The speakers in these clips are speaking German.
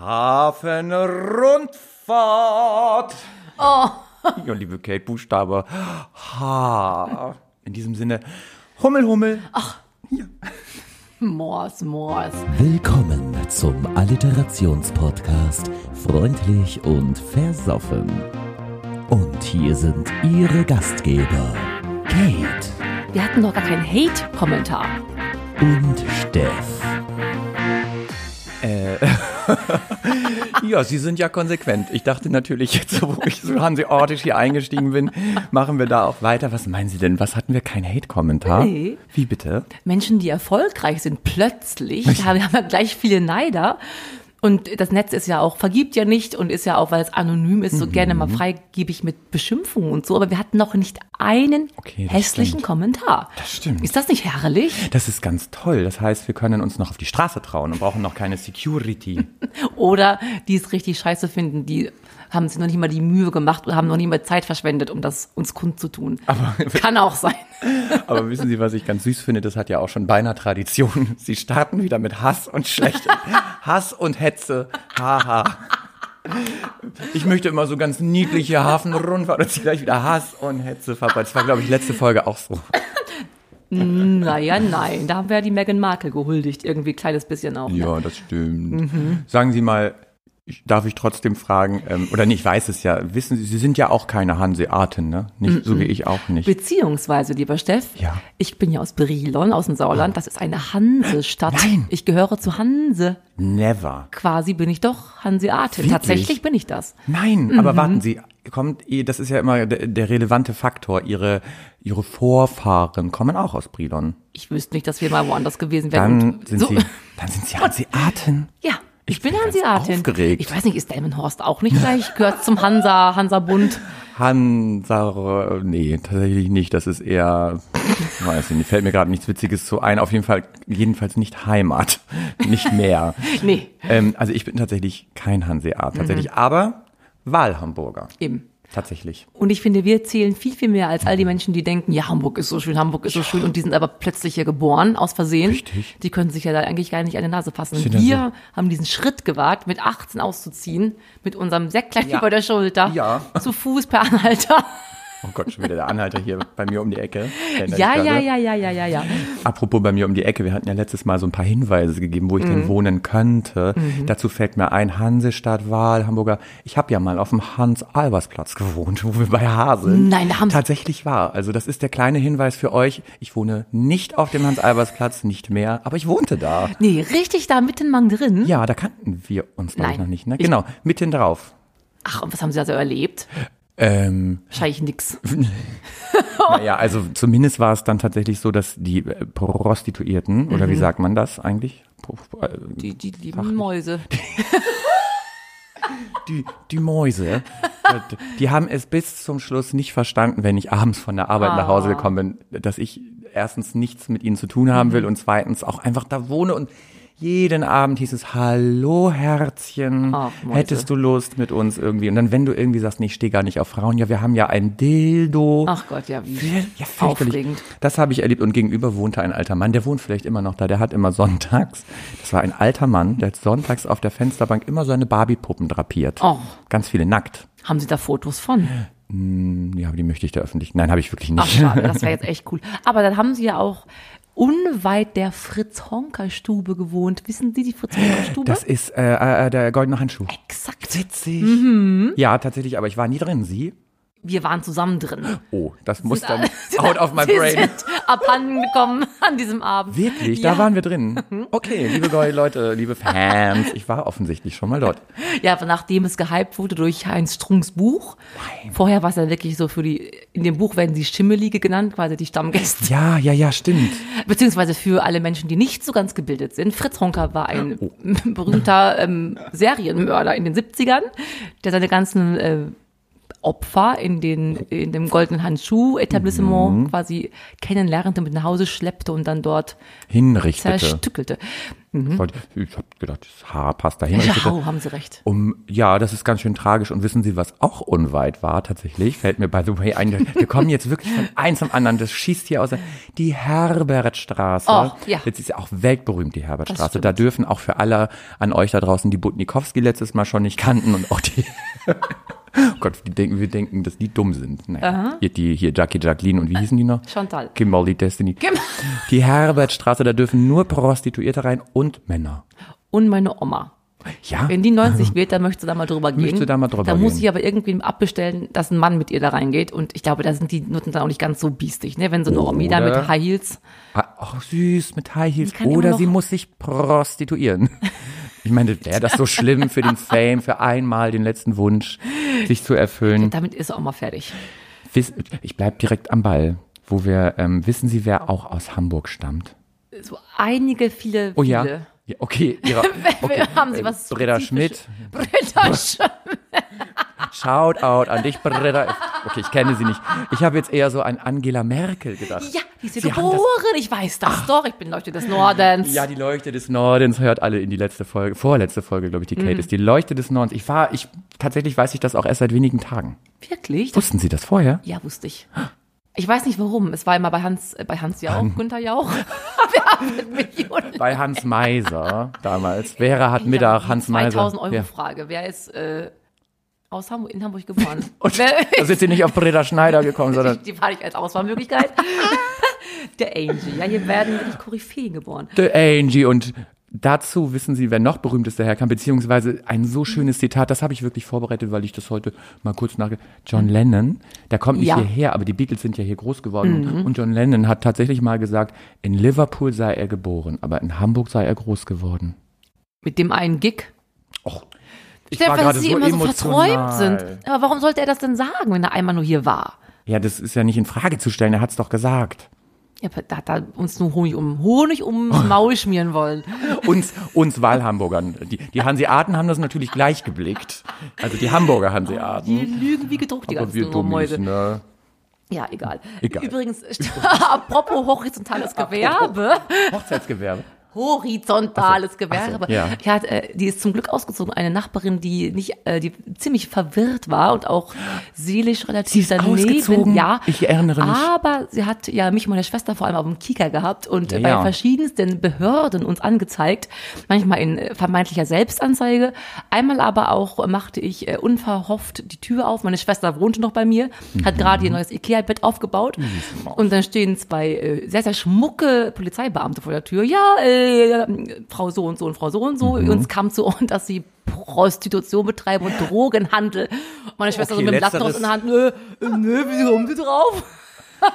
Hafenrundfahrt. Oh. Ja, liebe Kate, Buchstabe H. In diesem Sinne, Hummel, Hummel. Mors, Mors. Willkommen zum Alliterationspodcast Freundlich und Versoffen. Und hier sind Ihre Gastgeber Kate Wir hatten doch gar keinen Hate-Kommentar. und Steff. Ja, Sie sind ja konsequent. Ich dachte natürlich, jetzt, wo ich so hanseatisch hier eingestiegen bin, machen wir da auch weiter. Was meinen Sie denn? Was hatten wir? Kein Hate-Kommentar? Nee. Wie bitte? Menschen, die erfolgreich sind, plötzlich, da haben wir gleich viele Neider. Und das Netz ist ja auch, vergibt ja nicht und ist ja auch, weil es anonym ist, so Mhm. gerne mal freigebig mit Beschimpfungen und so. Aber wir hatten noch nicht einen Okay, hässlichen stimmt. Kommentar. Das stimmt. Ist das nicht herrlich? Das ist ganz toll. Das heißt, wir können uns noch auf die Straße trauen und brauchen noch keine Security. Oder die es richtig scheiße finden, die haben sich noch nicht mal die Mühe gemacht und haben noch nicht mal Zeit verschwendet, um das uns kundzutun. Aber Kann auch sein. Aber wissen Sie, was ich ganz süß finde? Das hat ja auch schon beinahe Tradition. Sie starten wieder mit Hass und Schlechtem. Hass und Hetze. Haha. Ich möchte immer so ganz niedliche Hafenrundfahrt und sie gleich wieder Hass und Hetze verbreitet. Das war, glaube ich, letzte Folge auch so. Naja, nein, da haben wir ja die Meghan Markle gehuldigt, irgendwie ein kleines bisschen auch. Ne? Ja, das stimmt. Sagen Sie mal, darf ich trotzdem fragen, ähm, oder nee, ich weiß es ja, wissen Sie, Sie sind ja auch keine Hanseaten, ne? Nicht, so wie ich auch nicht. Beziehungsweise, lieber Steff, Ja. ich bin ja aus Brilon, aus dem Sauerland, das ist eine Hansestadt. Nein. Ich gehöre zu Hanse. Never. Quasi bin ich doch Hanseatin. Wirklich? Tatsächlich bin ich das. Nein, aber warten Sie, kommt, das ist ja immer der, der relevante Faktor. Ihre, Ihre Vorfahren kommen auch aus Brilon. Ich wüsste nicht, dass wir mal woanders gewesen wären. Dann sind so, Sie, dann sind Sie Hanseaten. Ja, ich, Ich bin bin Hanseatin. aufgeregt. Ich weiß nicht, ist Delmenhorst auch nicht gleich? Gehört zum Hansa, Hansa-Bund. Hansa, nee, tatsächlich nicht. Das ist eher, weiß ich nicht, fällt mir gerade nichts Witziges zu ein. Auf jeden Fall, jedenfalls nicht Heimat. Nicht mehr. Nee, ähm, also ich bin tatsächlich kein Hanseat, tatsächlich, aber Wahlhamburger. eben. Tatsächlich. Und ich finde, wir zählen viel, viel mehr als all die Menschen, die denken, ja, Hamburg ist so schön, Hamburg ist so schön und die sind aber plötzlich hier geboren, aus Versehen. Richtig. Die können sich ja da eigentlich gar nicht an die Nase fassen. Sind wir ja haben diesen Schritt gewagt, mit 18 auszuziehen, mit unserem Säcklein Ja. über der Schulter, Ja. zu Fuß per Anhalter. Oh Gott, schon wieder der Anhalter hier bei mir um die Ecke. Ja, ja, ja, ja, ja, ja, ja. Apropos bei mir um die Ecke, wir hatten ja letztes Mal so ein paar Hinweise gegeben, wo ich Mhm. denn wohnen könnte. Dazu fällt mir ein, Hansestadt, Wahl, Hamburger. Ich habe ja mal auf dem Hans-Albers-Platz gewohnt, wo wir bei Haseln. Nein, da haben Tatsächlich war. Also das ist der kleine Hinweis für euch. Ich wohne nicht auf dem Hans-Albers-Platz, nicht mehr, aber ich wohnte da. Nee, richtig da mitten Mang drin. Ja, da kannten wir uns glaube ich noch nicht. Ne? Genau, mitten drauf. Ach, und was haben Sie also erlebt? Ähm, Wahrscheinlich nix. naja, also zumindest war es dann tatsächlich so, dass die äh, Prostituierten, oder Mhm. wie sagt man das eigentlich? Äh, Die, die lieben Mäuse. Die, die Mäuse, die haben es bis zum Schluss nicht verstanden, wenn ich abends von der Arbeit nach Hause Ah. gekommen bin, dass ich erstens nichts mit ihnen zu tun haben Mhm. will und zweitens auch einfach da wohne und jeden Abend hieß es, hallo Herzchen, Ach, hättest du Lust mit uns irgendwie? Und dann, wenn du irgendwie sagst, nee, ich stehe gar nicht auf Frauen, ja, wir haben ja ein Dildo. Ach Gott, ja, wie Ja, aufregend. Das habe ich erlebt und gegenüber wohnte ein alter Mann, der wohnt vielleicht immer noch da, der hat immer sonntags, das war ein alter Mann, der hat sonntags auf der Fensterbank immer seine Barbie-Puppen drapiert. Oh. Ganz viele nackt. Haben Sie da Fotos von? Ja, aber die möchte ich da öffentlich. Nein, habe ich wirklich Ach, nicht. schade, das wäre jetzt echt cool. Aber dann haben Sie ja auch unweit der Fritz-Honka-Stube gewohnt. Wissen Sie die Fritz-Honka-Stube? Das ist äh, äh, der goldene Handschuh. Exakt. Witzig. Mhm. Ja, tatsächlich, aber ich war nie drin. Sie? Wir waren zusammen drin. Oh, das muss dann out of my brain. sind abhanden gekommen an diesem Abend. Wirklich, Ja. da waren wir drin. Okay, liebe Leute, liebe Fans, ich war offensichtlich schon mal dort. Ja, nachdem es gehypt wurde durch Heinz Strunks Buch. Vorher war es ja wirklich so für die, in dem Buch werden sie Schimmelige genannt, quasi die Stammgäste. Ja, ja, ja, stimmt. Beziehungsweise für alle Menschen, die nicht so ganz gebildet sind. Fritz Honka war ein Oh. berühmter ähm, Serienmörder in den 70ern, der seine ganzen äh, Opfer in den in dem goldenen Handschuh-Etablissement Mhm. quasi kennenlernte, mit nach Hause schleppte und dann dort Hinrichtete. zerstückelte. Wollte- Ich habe gedacht, das Haar passt da hin. Ja, haben Sie recht. Um, ja, das ist ganz schön tragisch. Und wissen Sie, was auch unweit war tatsächlich? Fällt mir by the way ein. Wir kommen jetzt wirklich von eins zum anderen. Das schießt hier aus. Die Herbertstraße. Oh, ja. Jetzt ist ja auch weltberühmt, die Herbertstraße. Da dürfen auch für alle an euch da draußen, die Butnikowski letztes Mal schon nicht kannten und auch die, oh Gott, die denken, wir denken, dass die dumm sind. Naja, hier, die, hier Jackie Jacqueline und wie hießen die noch? Chantal. Kimberly Destiny. Kim- Die Herbertstraße, da dürfen nur Prostituierte rein und Männer. Und meine Oma. Ja. Wenn die 90 wird, dann möchte sie da mal drüber gehen. Möchte da mal drüber Da muss gehen. ich aber irgendwie abbestellen, dass ein Mann mit ihr da reingeht. Und ich glaube, da sind die Nutten dann auch nicht ganz so biestig, ne? Wenn so eine Omi da mit High Heels. Ah, Ach, süß, mit High Heels. Oder sie muss sich prostituieren. Ich meine, wäre das so schlimm für den Fame, für einmal den letzten Wunsch, sich zu erfüllen? Damit ist auch mal fertig. Ich bleib direkt am Ball, wo wir, ähm, wissen Sie, wer auch aus Hamburg stammt? So einige, viele, Oh ja? viele. ja okay, ihre, okay. Haben Sie was Britta Spezifisches? Schmidt, Britta Schmidt. Shout out an dich, Britta. Okay, ich kenne sie nicht. Ich habe jetzt eher so an Angela Merkel gedacht. Ja, die ist Sie geboren. Ich weiß das doch. Ich bin Leuchte des Nordens. Ja, die Leuchte des Nordens hört alle in die letzte Folge, vorletzte Folge, glaube ich, die Kate Mhm. ist die Leuchte des Nordens. Ich war, ich, tatsächlich weiß ich das auch erst seit wenigen Tagen. Wirklich? Wussten Sie das vorher? ja, wusste ich. Ich weiß nicht warum. Es war immer bei Hans, äh, bei Hans Jauch, Günther Jauch. Bei Hans Meiser damals. Vera hat Mittag, Hans Meiser. 2000 Euro Ja. Frage. Wer ist äh, aus Hamburg, in Hamburg geboren? Und da sind Sie nicht auf Britta Schneider gekommen, sondern die, die war nicht als Auswahlmöglichkeit. Der Angie. Ja, hier werden wirklich Koryphäen geboren. The Angie. Und dazu wissen Sie, wer noch berühmtest daherkam, beziehungsweise ein so schönes Zitat, das habe ich wirklich vorbereitet, weil ich das heute mal kurz nach. John Lennon, der kommt nicht Ja. Mhm. hierher, aber die Beatles sind ja hier groß geworden. Und, und John Lennon hat tatsächlich mal gesagt, in Liverpool sei er geboren, aber in Hamburg sei er groß geworden. Mit dem einen Gig. Ich Stefan, war dass sie so immer so emotional. verträumt sind. Aber warum sollte er das denn sagen, wenn er einmal nur hier war? Ja, das ist ja nicht in Frage zu stellen, er hat's doch gesagt. Ja, da hat er uns nur Honig um Honig ums Maul schmieren wollen. Uns, uns Wahlhamburgern. Die, die Hanseaten haben das natürlich gleich geblickt. Also die Hamburger Die Hanseaten. lügen wie gedruckt, die Aber ganzen Dummies, ne? Ja, egal. Egal. Übrigens, apropos horizontales Gewerbe. Hochzeitsgewerbe. Horizontales Gewerbe. ja. Ich hatte, äh, die ist zum Glück ausgezogen, eine Nachbarin, die nicht, äh, die ziemlich verwirrt war und auch seelisch relativ daneben. ausgezogen? Ja, Ich erinnere mich. Aber sie hat ja mich und meine Schwester vor allem auf dem Kieker gehabt und Ja, bei ja. verschiedensten Behörden uns angezeigt. Manchmal in äh, vermeintlicher Selbstanzeige. Einmal aber auch machte ich unverhofft die Tür auf. Meine Schwester wohnte noch bei mir, hat Mhm. gerade ihr neues Ikea-Bett aufgebaut. Und dann stehen zwei sehr, sehr schmucke Polizeibeamte vor der Tür. Ja, äh, Frau so und so und Frau so und so. Mhm. Uns kam zu Ohren, dass sie Prostitution betreiben und Drogenhandel. Meine Schwester Okay, so mit dem Laptop in der Hand. Nö, äh, nö, wie kommen Sie drauf?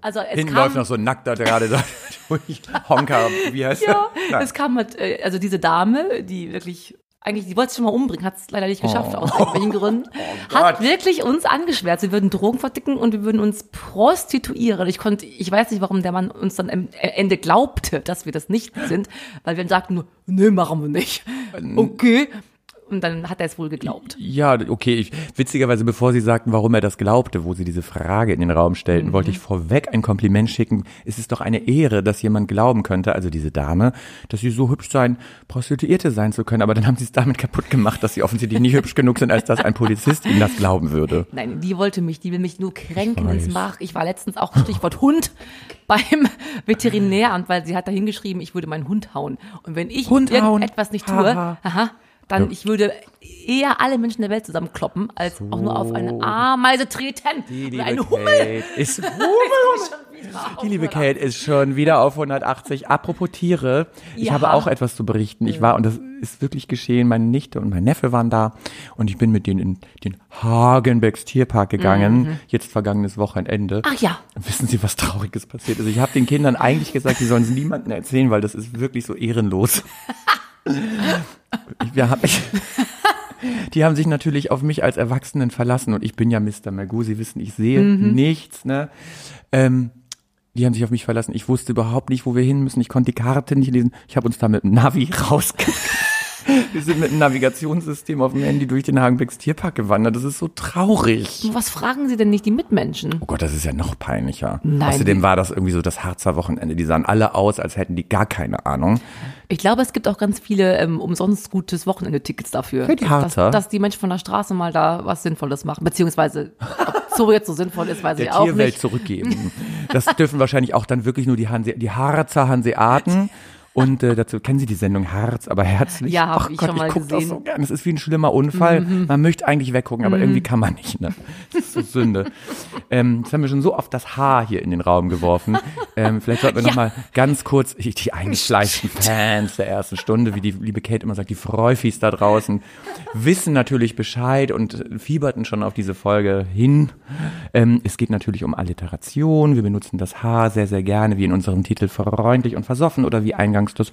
Also es Hinten kam, läuft noch so ein Nackter gerade da durch. Honker, wie heißt ja, der? es kam halt, äh, also diese Dame, die wirklich, eigentlich, die wollte es schon mal umbringen, hat es leider nicht geschafft, Oh. aus irgendwelchen Gründen, hat wirklich uns angeschwärzt. Wir würden Drogen verticken und wir würden uns prostituieren. Ich konnte, ich weiß nicht, warum der Mann uns dann am Ende glaubte, dass wir das nicht sind, weil wir dann sagten nur, nee, machen wir nicht. Okay. Und dann hat er es wohl geglaubt. Ja, okay. Ich, witzigerweise, bevor Sie sagten, warum er das glaubte, wo Sie diese Frage in den Raum stellten, wollte ich vorweg ein Kompliment schicken. Es ist doch eine Ehre, dass jemand glauben könnte, also diese Dame, dass sie so hübsch sein, Prostituierte sein zu können. Aber dann haben Sie es damit kaputt gemacht, dass Sie offensichtlich nicht hübsch genug sind, als dass ein Polizist Ihnen das glauben würde. Nein, die wollte mich, die will mich nur kränken ins Mach. Ich war letztens auch Stichwort Hund beim Veterinäramt, weil sie hat da hingeschrieben, ich würde meinen Hund hauen. Und wenn ich Hund hauen? irgendetwas nicht tue, Haha. aha, dann ich würde eher alle Menschen der Welt zusammenkloppen, als auch nur auf eine Ameise treten. Oder eine Hummel. Kate ist, die liebe Kate ist schon wieder auf 180. Apropos Tiere, ich Ja. habe auch etwas zu berichten. Ich war, und das ist wirklich geschehen, meine Nichte und mein Neffe waren da und ich bin mit denen in den Hagenbecks Tierpark gegangen, jetzt vergangenes Wochenende. Ach ja. Wissen Sie, was Trauriges passiert ist? Ich habe den Kindern eigentlich gesagt, die sollen es niemandem erzählen, weil das ist wirklich so ehrenlos. Wir haben, die haben sich natürlich auf mich als Erwachsenen verlassen und ich bin ja Mr. Magoo. Sie wissen, ich sehe nichts. Ne? Ähm, die haben sich auf mich verlassen. Ich wusste überhaupt nicht, wo wir hin müssen. Ich konnte die Karte nicht lesen. Ich habe uns da mit dem Navi rausge Wir sind mit einem Navigationssystem auf dem Handy durch den Hagenbecks Tierpark gewandert. Das ist so traurig. Was fragen Sie denn nicht die Mitmenschen? Oh Gott, das ist ja noch peinlicher. Nein. Außerdem war das irgendwie so das Harzer Wochenende. Die sahen alle aus, als hätten die gar keine Ahnung. Ich glaube, es gibt auch ganz viele ähm, umsonst gutes Wochenende-Tickets dafür. Für die dass, Harzer? dass die Menschen von der Straße mal da was Sinnvolles machen. Beziehungsweise, ob so jetzt so sinnvoll ist, weiß ich Der auch Tierwelt nicht. zurückgeben. Das dürfen wahrscheinlich auch dann wirklich nur die, Hanse, die Harzer Hanseaten. Und äh, dazu kennen Sie die Sendung Harz, aber herzlich. Ja, hab Ach ich Gott, schon mal ich guck das gesehen. Mhm. so gern. Das ist wie ein schlimmer Unfall. Man möchte eigentlich weggucken, aber irgendwie kann man nicht. Ne? Das ist so Sünde. ähm, jetzt haben wir schon so oft das Haar hier in den Raum geworfen. Ähm, vielleicht sollten wir noch mal ganz kurz die, die eingeschleichten Fans der ersten Stunde, wie die liebe Kate immer sagt, die Freufis da draußen, wissen natürlich Bescheid und fieberten schon auf diese Folge hin. Ähm, es geht natürlich um Alliteration. Wir benutzen das Haar sehr, sehr gerne, wie in unserem Titel freundlich und versoffen oder wie eingangs das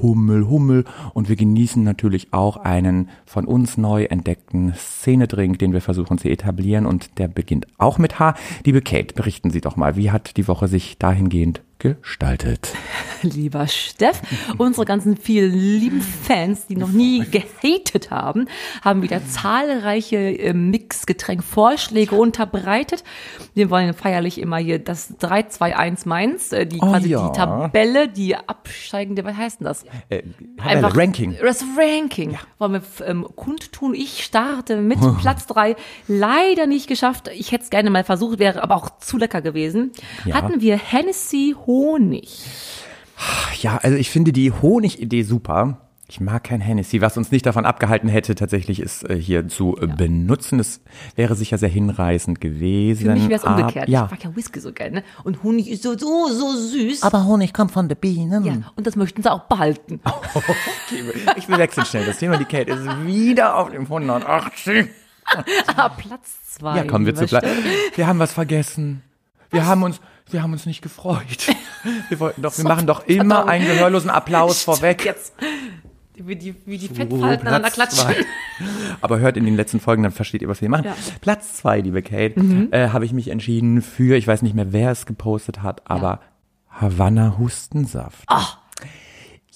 Hummel, Hummel. Und wir genießen natürlich auch einen von uns neu entdeckten Szenedrink, den wir versuchen zu etablieren. Und der beginnt auch mit H. Liebe Kate, berichten Sie doch mal, wie hat die Woche sich dahingehend gestaltet? Lieber Steff, unsere ganzen vielen lieben Fans, die noch nie gehatet haben, haben wieder zahlreiche äh, Mixgetränk-Vorschläge unterbreitet. Wir wollen feierlich immer hier das 3-2-1 Mainz, äh, die Oh quasi ja. die Tabelle, die absteigende, was heißt denn das? Äh, Tabelle, Ranking. Das Ranking. Wollen wir ähm, kundtun. Ich starte mit Platz drei. Leider nicht geschafft. Ich hätte es gerne mal versucht, wäre aber auch zu lecker gewesen. Ja. Hatten wir Hennessy Honig. Ja, also ich finde die Honigidee super. Ich mag kein Hennessy. Was uns nicht davon abgehalten hätte, tatsächlich ist äh, hier zu äh, benutzen. Das wäre sicher sehr hinreißend gewesen. Für mich wäre es umgekehrt. Ja, Ich mag ja Whisky so gerne. Ne? Und Honig ist so, so, so süß. Aber Honig kommt von den Bienen. ja, und das möchten sie auch behalten. okay, ich will wechseln schnell. Das Thema, die Kate ist wieder auf dem 180. Ah, Platz zwei. Ja, kommen wir zu Platz. Wir haben was vergessen. Wir haben uns, wir haben uns nicht gefreut. Wir wollten doch, wir machen doch immer Verdammt. einen gehörlosen Applaus vorweg. Jetzt. Wie die, wie die Fettfalten aneinander klatschen. zwei. Aber hört in den letzten Folgen, dann versteht ihr, was wir machen. Ja. Platz zwei, liebe Kate, Mhm. äh, habe ich mich entschieden für, ich weiß nicht mehr, wer es gepostet hat, aber Havanna Hustensaft. Ach.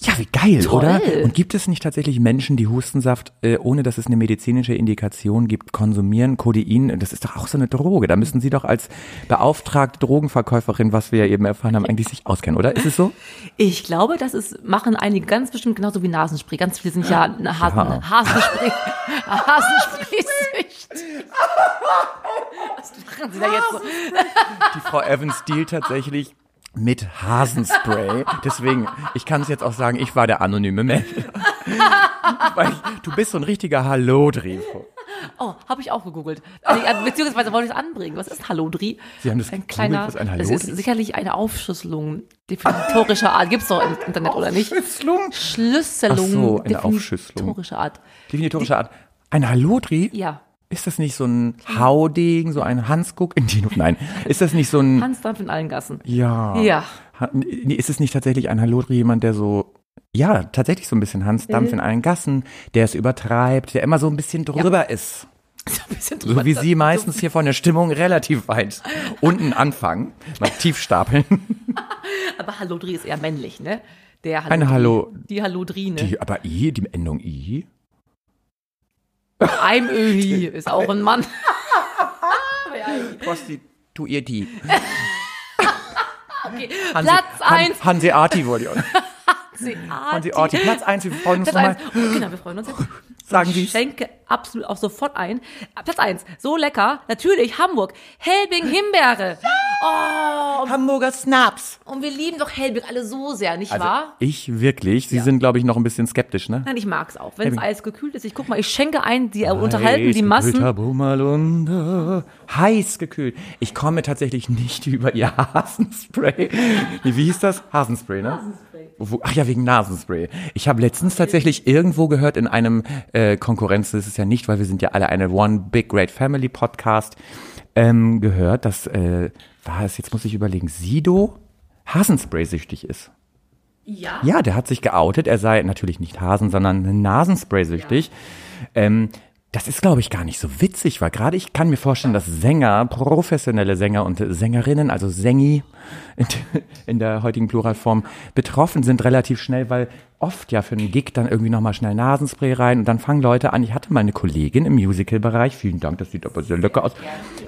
Ja, wie geil, Toll. oder? Und gibt es nicht tatsächlich Menschen, die Hustensaft, äh, ohne dass es eine medizinische Indikation gibt, konsumieren? Codein, das ist doch auch so eine Droge. Da müssen Sie doch als beauftragte Drogenverkäuferin, was wir ja eben erfahren haben, eigentlich sich auskennen, oder? Ist es so? Ich glaube, das ist, machen einige ganz bestimmt genauso wie Nasenspray. Ganz viele sind ja eine Hasen, Ja. Hasenspray, Hasenspray-Sücht. Was machen Sie da jetzt so? Die Frau Evans dealt tatsächlich mit Hasenspray. Deswegen, ich kann es jetzt auch sagen, ich war der anonyme Mensch. Weil ich, du bist so ein richtiger Hallodri. Oh, habe ich auch gegoogelt. Also, ja, beziehungsweise wollte ich es anbringen. Was ist Hallodri? Sie haben das ein kleiner, was ein Das Hallodri ist ist? sicherlich eine Aufschlüsselung definitorischer Art. Gibt's doch im Internet, oder nicht? Aufschlüsselung? Schlüsselung Ach so, eine Aufschlüsselung. definitorischer Art. Definitorische Art. Ein Hallodri? Ja. Ist das nicht so ein Haudegen, so ein Hansguck in die Nein. Ist das nicht so ein Hansdampf in allen Gassen. Ja. Ja. Ist es nicht tatsächlich ein Hallodri jemand, der so ja, tatsächlich so ein bisschen Hansdampf in allen Gassen, der es übertreibt, der immer so ein bisschen drüber ist. So ein bisschen So wie Sie meistens hier von der Stimmung relativ weit unten anfangen, mal tief stapeln. Aber Hallodri ist eher männlich, ne? Der Eine Hallo, Die Hallodrine. die, aber I, die Endung I. Eimöhi ist auch ein Mann. Prostituiert die. Okay. Hanse- Platz Han- eins. Hanseati wollte ich auch. Hanseati. Hanseati. Platz eins, wir freuen uns Platz nochmal. eins. Genau, wir freuen uns jetzt. Sagen Ich Sie schenke absolut auch sofort ein. Platz eins. So lecker. Natürlich Hamburg. Helbing Himbeere. Oh, Hamburger Snaps. und wir lieben doch Helbing alle so sehr, nicht Also wahr? ich wirklich. Sie Ja. sind, glaube ich, noch ein bisschen skeptisch, ne? Nein, ich mag's auch. Wenn es. Eis gekühlt ist, ich guck mal, ich schenke ein, die unterhalten die Massen. Heiß gekühlt. Ich komme tatsächlich nicht über ihr Hasenspray. Wie hieß das? Hasenspray, ne? Wo, ach ja, wegen Nasenspray. Ich habe letztens tatsächlich irgendwo gehört in einem äh, Konkurrenz, das ist ja nicht, weil wir sind ja alle eine One Big Great Family Podcast, ähm, gehört, dass, äh, war es, jetzt muss ich überlegen, Sido Hasenspray süchtig ist. Ja. Ja, der hat sich geoutet. Er sei natürlich nicht Hasen, sondern Nasenspray süchtig. Ähm, das ist, glaube ich, gar nicht so witzig, weil gerade ich kann mir vorstellen, dass Sänger, professionelle Sänger und Sängerinnen, also Sängi in, der heutigen Pluralform, betroffen sind relativ schnell, weil oft ja für einen Gig dann irgendwie nochmal schnell Nasenspray rein und dann fangen Leute an. Ich hatte mal eine Kollegin im Musical-Bereich, vielen Dank, das sieht aber sehr locker aus.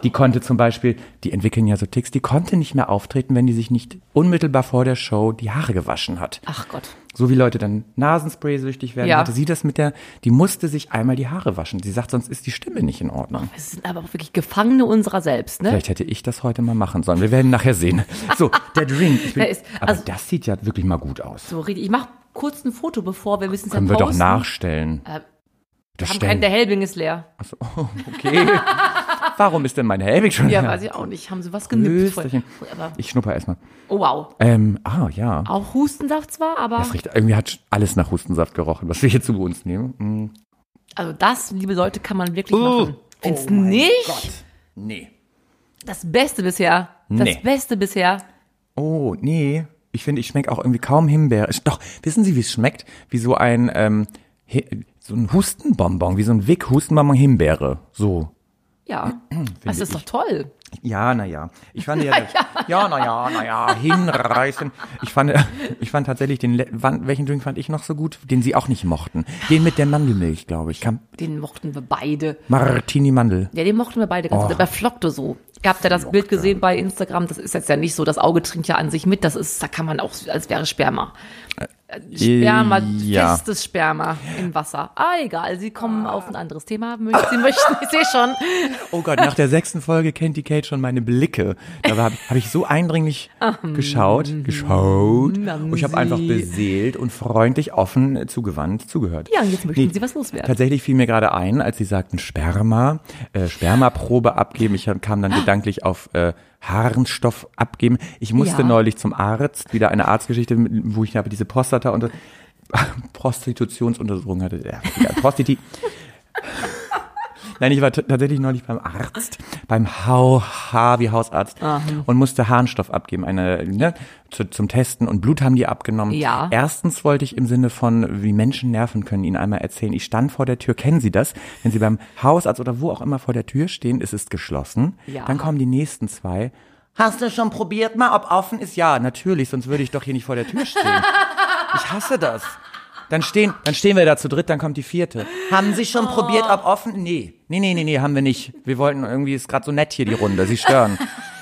Die konnte zum Beispiel, die entwickeln ja so Ticks, die konnte nicht mehr auftreten, wenn die sich nicht unmittelbar vor der Show die Haare gewaschen hat. Ach Gott. So wie Leute dann Nasenspray süchtig werden, Ja. hatte sie das mit der, die musste sich einmal die Haare waschen. Sie sagt, sonst ist die Stimme nicht in Ordnung. Wir sind aber auch wirklich Gefangene unserer selbst, ne? Vielleicht hätte ich das heute mal machen sollen. Wir werden nachher sehen. So, der Drink. Bin, ist- aber also- das sieht ja wirklich mal gut aus. So, richtig. Ich mach kurz ein Foto, bevor wir müssen es ja Können wir doch nachstellen. Äh, das Haben keinen, der Helbing ist leer. Achso, okay. Warum ist denn mein Helbig schon Ja, leer? weiß ich auch nicht. Haben sie was genippt? Aber, Ich schnupper erstmal. oh wow. Ähm, ah, ja. Auch Hustensaft zwar, aber Das riecht, irgendwie hat alles nach Hustensaft gerochen, was wir hier zu uns nehmen. Mm. also das, liebe Leute, kann man wirklich Oh. machen. Findest du nicht? Nee. Das Beste bisher. Das Nee. Beste bisher. Oh, nee. Ich finde, ich schmecke auch irgendwie kaum Himbeere. Doch, wissen Sie, wie es schmeckt? Wie so ein, ähm, Hi- so ein Hustenbonbon, wie so ein Wick-Hustenbonbon Himbeere. So. Ja. Das ist doch toll. Ja, na ja. Ich fand ja, ja, na ja, na ja, hinreißen. Ich fand, ich fand tatsächlich den, welchen Drink fand ich noch so gut? Den Sie auch nicht mochten. Den mit der Mandelmilch, glaube ich. Kam Den mochten wir beide. Martini Mandel. Ja, den mochten wir beide ganz Oh. gut. Der flockte so. Ihr habt ja das Bild gesehen bei Instagram. Das ist jetzt ja nicht so, das Auge trinkt ja an sich mit. Das ist, da kann man auch, als wäre Sperma. Äh, Sperma, ja. festes Sperma im Wasser. Ah, egal. Sie kommen auf ein anderes Thema. Sie möchten, ich sehe schon. Oh Gott, nach der sechsten Folge kennt die Kate schon meine Blicke. Da habe hab ich so eindringlich geschaut, geschaut. Und ich habe einfach beseelt und freundlich, offen, äh, zugewandt, zugehört. Ja, und jetzt möchten Sie was loswerden. Tatsächlich fiel mir gerade ein, als Sie sagten Sperma, äh, Spermaprobe abgeben. Ich kam dann gedanklich auf äh, Harnstoff abgeben. Ich musste Ja. neulich zum Arzt, wieder eine Arztgeschichte, wo ich aber diese Prostata und Prostitutionsuntersuchung hatte. Ja, Prostiti. Nein, ich war tatsächlich neulich beim Arzt, beim HH wie Hausarzt und musste Harnstoff abgeben, eine ne, zu, zum Testen und Blut haben die abgenommen. Ja. Erstens wollte ich im Sinne von, wie Menschen nerven können, Ihnen einmal erzählen. Ich stand vor der Tür. Kennen Sie das? Wenn Sie beim Hausarzt oder wo auch immer vor der Tür stehen, ist es geschlossen. Ja. Dann kommen die nächsten zwei. Hast du schon probiert mal, ob offen ist? Ja, natürlich, sonst würde ich doch hier nicht vor der Tür stehen. Ich hasse das. Dann stehen, dann stehen wir da zu dritt, dann kommt die vierte. Haben Sie schon probiert, ob offen? Nee. Nee, nee, nee, nee, haben wir nicht. Wir wollten irgendwie, ist gerade so nett hier die Runde, Sie stören.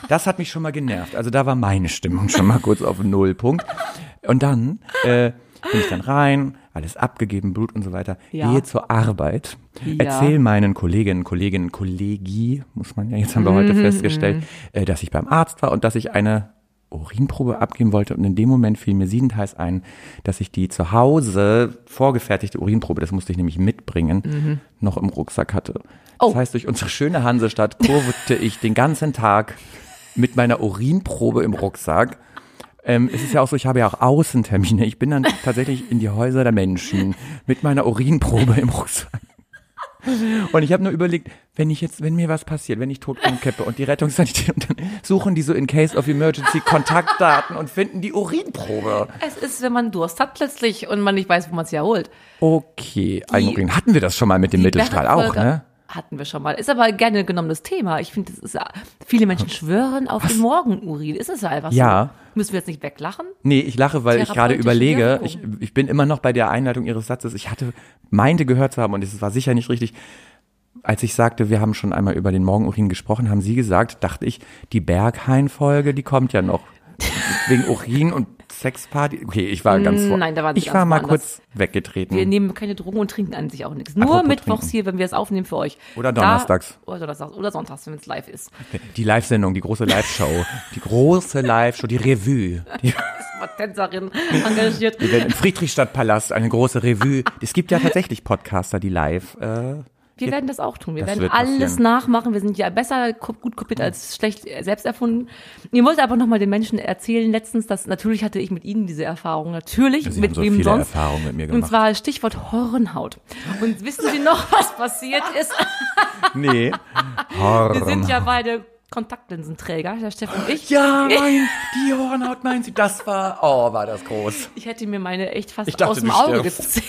Das hat mich schon mal genervt. Also da war meine Stimmung schon mal kurz auf den Nullpunkt. Und dann äh, bin ich dann rein, alles abgegeben, Blut und so weiter. Ja. Gehe zur Arbeit, Ja. erzähl meinen Kolleginnen, Kolleginnen, Kollegi, muss man ja, jetzt haben wir heute Mhm, festgestellt, äh, dass ich beim Arzt war und dass ich eine Urinprobe abgeben wollte und in dem Moment fiel mir siedend heiß ein, dass ich die zu Hause vorgefertigte Urinprobe, das musste ich nämlich mitbringen, noch im Rucksack hatte. Mhm. Oh. Das heißt, durch unsere schöne Hansestadt kurvte ich den ganzen Tag mit meiner Urinprobe im Rucksack. Ähm, es ist ja auch so, ich habe ja auch Außentermine. Ich bin dann tatsächlich in die Häuser der Menschen mit meiner Urinprobe im Rucksack. Und ich habe nur überlegt, wenn ich jetzt, wenn mir was passiert, wenn ich tot umkippe und die Rettungssanität, und dann suchen die so in case of emergency Kontaktdaten und finden die Urinprobe. Es ist, wenn man Durst hat plötzlich und man nicht weiß, wo man es ja holt. Okay, Eigenurin. Hatten wir das schon mal mit dem Mittelstrahl auch, ne? Hatten wir schon mal. Ist aber gerne genommenes Thema. Ich finde, das ist ja, viele Menschen schwören auf den Morgenurin. Ist es ja einfach Ja. so? Müssen wir jetzt nicht weglachen? Nee, ich lache, weil ich gerade überlege, ich, ich bin immer noch bei der Einleitung Ihres Satzes. Ich hatte, meinte gehört zu haben, und es war sicher nicht richtig, als ich sagte, wir haben schon einmal über den Morgenurin gesprochen, haben Sie gesagt, dachte ich, die Berghain-Folge, die kommt ja noch. Wegen Urin und Sexparty. Okay, ich war ganz wo- Nein, da Sie Ich war mal kurz weggetreten. Wir nehmen keine Drogen und trinken an sich auch nichts. Nur Apropos mittwochs trinken. hier, wenn wir es aufnehmen für euch. Oder donnerstags. Da, oder donnerstags. Oder sonntags, wenn es live ist. Die Live-Sendung, die große Live-Show. Die große Live-Show, die Revue. Die, Tänzerin engagiert. wir werden im Friedrichstadtpalast eine große Revue. Es gibt ja tatsächlich Podcaster, die live. Äh, Wir werden das auch tun. Wir Das werden alles passieren. nachmachen. Wir sind ja besser gut kopiert als schlecht äh, selbst erfunden. Ich wollte aber nochmal den Menschen erzählen letztens, dass natürlich hatte ich mit Ihnen diese Erfahrung. Natürlich, Sie mit so wem sonst. Erfahrungen mit mir Und gemacht. zwar Stichwort Hornhaut. Und wissen Sie noch, was passiert ist? nee. Wir sind ja beide Kontaktlinsenträger, der Steff und ich. Ja, mein, die Hornhaut meint sie. Das war, oh, war das groß. Ich hätte mir meine echt fast dachte, aus dem Auge gezerrt.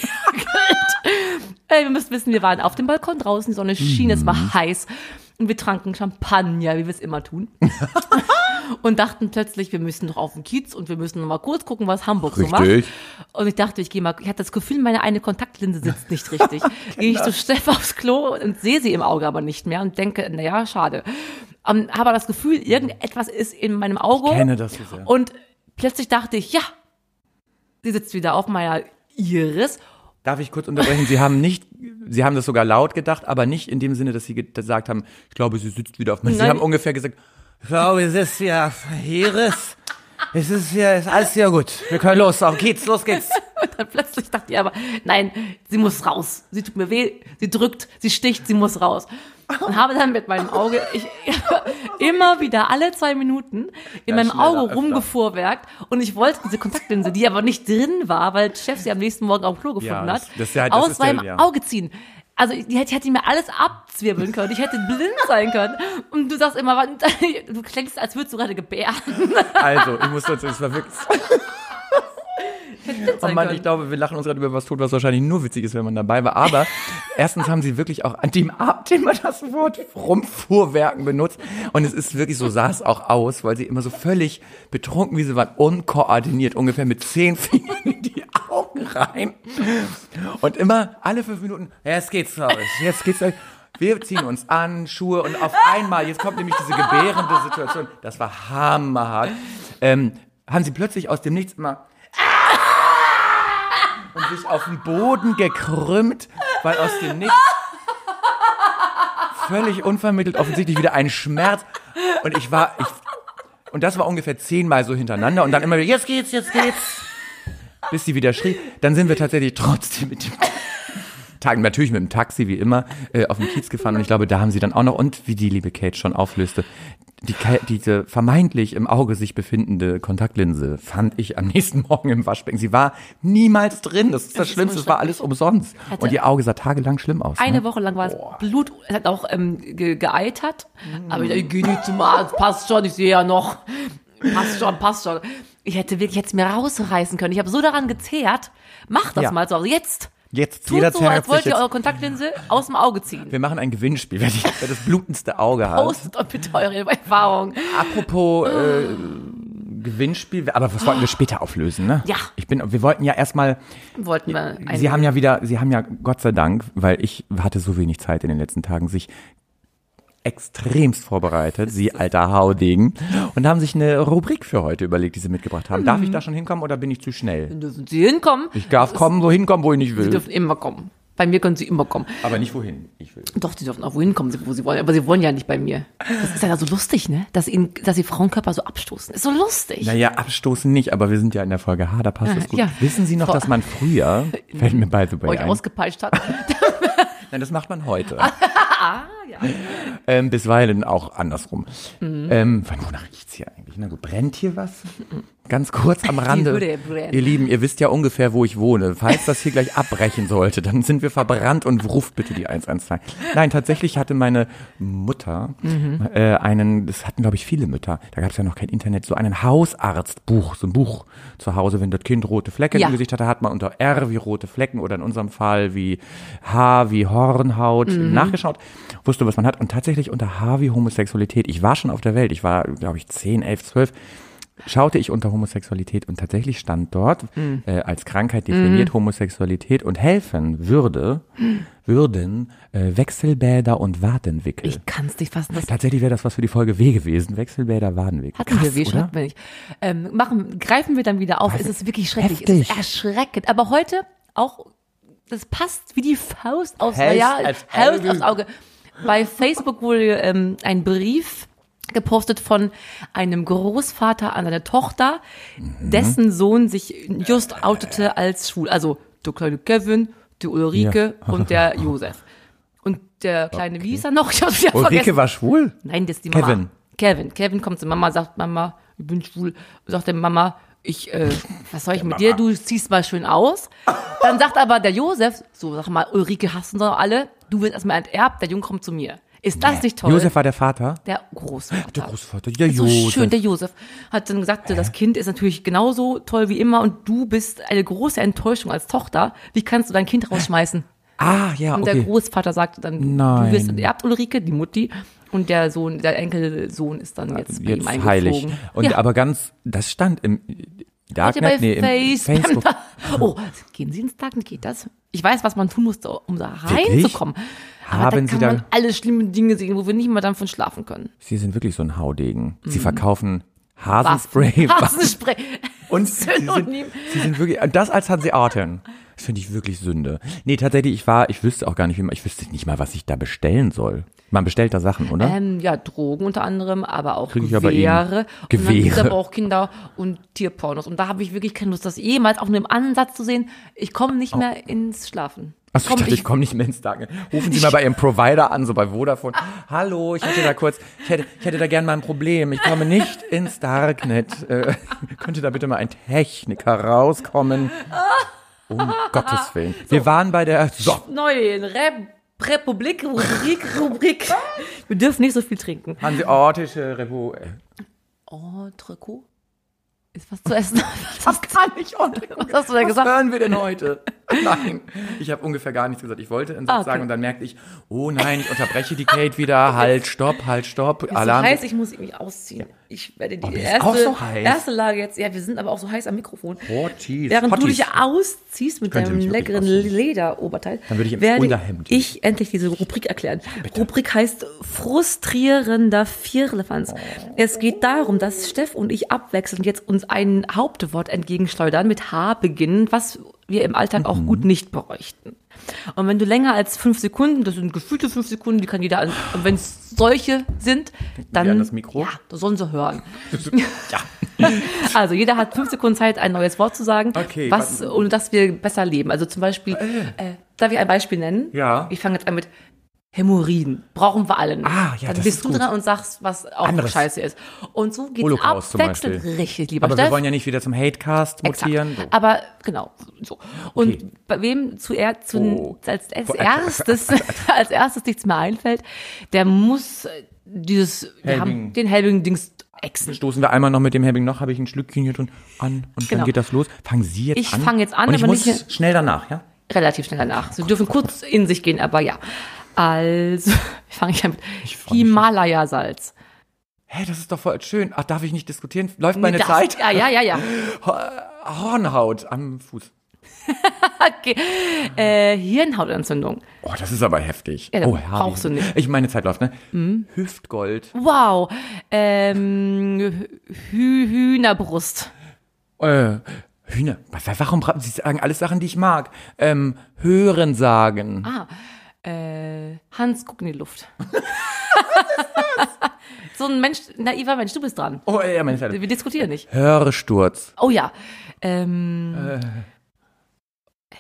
Ey, wir müssen wissen, wir waren auf dem Balkon draußen, die Sonne schien, es Mhm. war heiß. Und wir tranken Champagner, wie wir es immer tun. und dachten plötzlich, wir müssen noch auf den Kiez und wir müssen noch mal kurz gucken, was Hamburg so macht. Richtig. Und ich dachte, ich gehe mal, ich hatte das Gefühl, meine eine Kontaktlinse sitzt nicht richtig. gehe ich zu Steff aufs Klo und sehe sie im Auge aber nicht mehr und denke, naja, schade. Um, habe das Gefühl, irgendetwas ist in meinem Auge. Ich kenne das so sehr. Und plötzlich dachte ich, ja, sie sitzt wieder auf meiner Iris. Darf ich kurz unterbrechen? Sie haben nicht, Sie haben das sogar laut gedacht, aber nicht in dem Sinne, dass Sie ge- gesagt haben, ich glaube, sie sitzt wieder auf mir. Sie Nein. haben ungefähr gesagt, Ich glaube, es ist ja Iris. Es ist ja, ist alles ja gut. Wir können los. Auf geht's, los geht's. Und dann plötzlich dachte ich aber, nein, sie muss raus. Sie tut mir weh, sie drückt, sie sticht, sie muss raus. Und habe dann mit meinem Auge, ich immer wieder alle zwei Minuten in Ja, meinem Auge rumgefuhrwerkt. Und ich wollte diese Kontaktlinse, die aber nicht drin war, weil Chef sie am nächsten Morgen auf dem Klo gefunden Ja, hat, das- das ist ja- das aus meinem. Auge ziehen. Also die hätte, hätte mir alles abzwirbeln können. Ich hätte blind sein können. Und du sagst immer, du klingst, als würdest du gerade gebären. also, ich muss dazu, es war wirklich, oh Mann, können. ich glaube, wir lachen uns gerade über was tot, was wahrscheinlich nur witzig ist, wenn man dabei war. Aber erstens haben Sie wirklich auch an dem Abend immer das Wort Rumfuhrwerken benutzt. Und es ist wirklich so, sah es auch aus, weil Sie immer so völlig betrunken, wie Sie waren, unkoordiniert, ungefähr mit zehn Fingern in die Augen rein. Und immer alle fünf Minuten, jetzt geht's raus, jetzt geht's raus. Wir ziehen uns an, Schuhe und auf einmal, jetzt kommt nämlich diese gebärende Situation, das war hammerhart, ähm, haben sie plötzlich aus dem Nichts immer und sich auf den Boden gekrümmt, weil aus dem Nichts völlig unvermittelt offensichtlich wieder ein Schmerz und ich war, ich, und das war ungefähr zehnmal so hintereinander und dann immer wieder, jetzt geht's, jetzt geht's, bis sie wieder schrie. Dann sind wir tatsächlich trotzdem mit dem Tag, natürlich mit dem Taxi wie immer äh, auf den Kiez gefahren und ich glaube, da haben sie dann auch noch und wie die liebe Kate schon auflöste, die, diese vermeintlich im Auge sich befindende Kontaktlinse fand ich am nächsten Morgen im Waschbecken. Sie war niemals drin. Das ist das, ist Schlimmste. Es war alles umsonst. Hatte- und ihr Auge sah tagelang schlimm aus. Eine ne? Woche lang war es Blut, es hat auch ähm, ge geeitert. Aber ich, ich gehe nicht zum Arzt, passt schon, ich sehe ja noch. Passt schon, passt schon. Ich hätte wirklich jetzt mir rausreißen können. Ich habe so daran gezehrt. Macht das Ja. mal so. Also jetzt. Jetzt, Tut jeder so, als wollt ihr eure Kontaktlinse aus dem Auge ziehen. Wir machen ein Gewinnspiel, wer, die, wer das blutendste Auge hat. Postet doch bitte eure Erfahrung. Apropos äh, Gewinnspiel, aber was wollten wir später auflösen, ne? Ja. Ich bin, wir wollten ja erstmal Wollten wir Sie haben ja wieder, Sie haben ja Gott sei Dank, weil ich hatte so wenig Zeit in den letzten Tagen, sich extremst vorbereitet, Sie alter Haudegen, und haben sich eine Rubrik für heute überlegt, die Sie mitgebracht haben. Darf ich da schon hinkommen oder bin ich zu schnell? dürfen Sie hinkommen. Ich darf kommen, wohin kommen, wo ich nicht Sie will. dürfen immer kommen. Bei mir können Sie immer kommen. Aber nicht wohin ich will. Doch, Sie dürfen auch wohin kommen, wo Sie wollen. Aber Sie wollen ja nicht bei mir. Das ist ja so lustig, ne? Dass Ihnen, dass Sie Frauenkörper so abstoßen. Ist so lustig. Naja, abstoßen nicht, aber wir sind ja in der Folge H, da passt es gut. ja. Wissen Sie noch, Frau- dass man früher, fällt mir by the way euch ausgepeitscht hat. Nein, das macht man heute. ah, ja. ähm, bisweilen auch andersrum. Mhm. Ähm, wonach riecht's hier eigentlich? Na gut, brennt hier was? Ganz kurz am Rande. Ihr Lieben, ihr wisst ja ungefähr, wo ich wohne. Falls das hier gleich abbrechen sollte, dann sind wir verbrannt und ruft bitte die 112. Nein, tatsächlich hatte meine Mutter Mhm. äh, einen, das hatten glaube ich viele Mütter, da gab es ja noch kein Internet, so einen Hausarztbuch, so ein Buch zu Hause, wenn das Kind rote Flecke Ja. im Gesicht hatte, hat man unter R wie rote Flecken oder in unserem Fall wie H wie Hornhaut Mhm. nachgeschaut, wusste, was man hat. Und tatsächlich unter H wie Homosexualität. Ich war schon auf der Welt. Ich war, glaube ich, 10, 11, 12. Schaute ich unter Homosexualität und tatsächlich stand dort Mhm. äh, als Krankheit definiert Homosexualität und helfen würde, würden äh, Wechselbäder und Wadenwickel. Ich kann es nicht fassen. Tatsächlich wäre das was für die Folge W gewesen. Wechselbäder, Wadenwickel. hatten wir Krass, weh, oder? schreibt wir nicht. Ähm, machen, greifen wir dann wieder auf. Es ist wirklich schrecklich. Es Heftig. ist erschreckend. Aber heute auch, das passt wie die Faust aufs, Faust ja, aufs Auge. Bei Facebook wurde ähm, ein Brief gepostet von einem Großvater an seine Tochter, Mhm. dessen Sohn sich just outete als schwul. Also der kleine Kevin, die Ulrike und der Josef. Und der kleine, wie hieß er noch? Ich hab's wieder Ulrike vergessen. war schwul? Nein, das ist die Mama. Kevin. Kevin. Kevin kommt zu Mama, sagt Mama, ich bin schwul. Sagt der Mama, ich, äh, was soll ich mit dir? Du ziehst mal schön aus. Dann sagt aber der Josef, so sag mal, Ulrike hassen doch alle, du wirst erstmal enterbt, der Junge kommt zu mir. Ist das nicht toll? Josef war der Vater? der Großvater. Der Großvater, der so Josef. schön, der Josef hat dann gesagt, das Kind ist natürlich genauso toll wie immer und du bist eine große Enttäuschung als Tochter. Wie kannst du dein Kind rausschmeißen? Ah, ja, Und der okay. Großvater sagte dann, Nein. du wirst enterbt, Ulrike, die Mutti. Und der Sohn, der Enkelsohn ist dann jetzt, bei ihm Jetzt heilig. Und ja. aber ganz, das stand im Darknet, nee, im Facebook. Facebook. Oh, gehen Sie ins Darknet, geht das? Ich weiß, was man tun muss, um da reinzukommen. Aber Haben da Sie kann da- man alle schlimmen Dinge sehen, wo wir nicht mal davon schlafen können. Sie sind wirklich so ein Haudegen. Sie Mhm. verkaufen Hasenspray. Hasenspray. Und sie sind, Synonym. sie sind wirklich, das als Hanseaten. Das finde ich wirklich Sünde. Nee, tatsächlich, ich war, ich wüsste auch gar nicht, wie man, ich wüsste nicht mal, was ich da bestellen soll. Man bestellt da Sachen, oder? Ähm, ja, Drogen unter anderem, aber auch Krieg ich aber Gewehre. Und dann Gewehre. aber auch Kinder- und Tierpornos. Und da habe ich wirklich keine Lust, das jemals auch nur im Ansatz zu sehen. Ich komme nicht mehr ins Schlafen. Achso, ich Komm, dachte, ich komme nicht mehr ins Darknet. Rufen Sie mal bei Ihrem Provider an, so bei Vodafone. Hallo, ich hätte da kurz, ich hätte, ich hätte da gern mal ein Problem. Ich komme nicht ins Darknet. Äh, könnte da bitte mal ein Techniker rauskommen? Um Gottes Willen. Wir waren bei der, so, Neue Rep Republik, Rubrik, Rubrik. Wir dürfen nicht so viel trinken. Hanseatische Revo. äh, Entrecot? Ist was zu essen? Was gar nicht Was hast du denn Was gesagt? hören wir denn heute? Nein, ich habe ungefähr gar nichts gesagt. Ich wollte einen Satz Ah, okay. sagen und dann merkte ich, oh nein, ich unterbreche die Kate wieder. Halt, stopp, halt, stopp. Ist so Alarm. heiß, ich muss mich ausziehen. Ich werde die Oh, erste, so erste Lage jetzt, ja, wir sind aber auch so heiß am Mikrofon. Hotties. Während du Hotties. dich ausziehst mit deinem leckeren. Lederoberteil, Dann würde ich im werde ich endlich diese Rubrik erklären. Rubrik heißt frustrierender Firlefanz. Oh. Es geht darum, dass Steff und ich abwechselnd jetzt uns ein Hauptwort entgegenschleudern mit H beginnen, was wir im Alltag auch Mhm. gut nicht bräuchten. Und wenn du länger als fünf Sekunden, das sind gefühlte fünf Sekunden, die kann jeder, an- und wenn es solche sind, dann, an das Mikro? ja, das sollen sie hören. Ja. Also jeder hat fünf Sekunden Zeit, ein neues Wort zu sagen, Okay, was, ohne dass wir besser leben. Also zum Beispiel, äh, darf ich ein Beispiel nennen? Ja. Ich fange jetzt an mit Hämorrhoiden. Brauchen wir alle. nicht. Ah, ja, Dann bist ist du dran und sagst, was auch Anderes. scheiße ist. Und so geht's Holocaust abwechselnd. Richtig, lieber Aber Steff. wir wollen ja nicht wieder zum Hatecast mutieren. So. Aber genau so. Und Okay. bei wem zuerst zu, Oh. als, als erstes als erstes nichts mehr einfällt, der muss äh, dieses wir Helbing. haben den Helbing Dings exen. Stoßen wir einmal noch mit dem Helbing noch, habe ich ein Schlückchen hier drin an und Genau. dann geht das los. Fangen Sie jetzt Ich an. fang jetzt an, und ich aber muss nicht- schnell danach, ja? relativ schnell danach. Sie dürfen kurz in sich gehen, aber ja. Also, ich fange ich an Himalaya-Salz. Hä, das ist doch voll schön. Ach, darf ich nicht diskutieren? Läuft meine Das- Zeit? Ja, ja, ja, ja. Hornhaut am Fuß. Okay. Äh, Hirnhautentzündung. Oh, das ist aber heftig. Ja, oh, brauchst du nicht. Mhm. Ich meine Zeit läuft, ne? Hüftgold. Wow. Ähm, Hü Hühnerbrust. Äh, Hühner. Warum Sie sagen alles Sachen, die ich mag? Ähm, hören sagen. Ah, äh, Hans, guck in die Luft. so ein Mensch, naiver Mensch, du bist dran. Oh, ja, meine Zeit. Wir diskutieren nicht. Hörsturz. Oh ja. Ähm,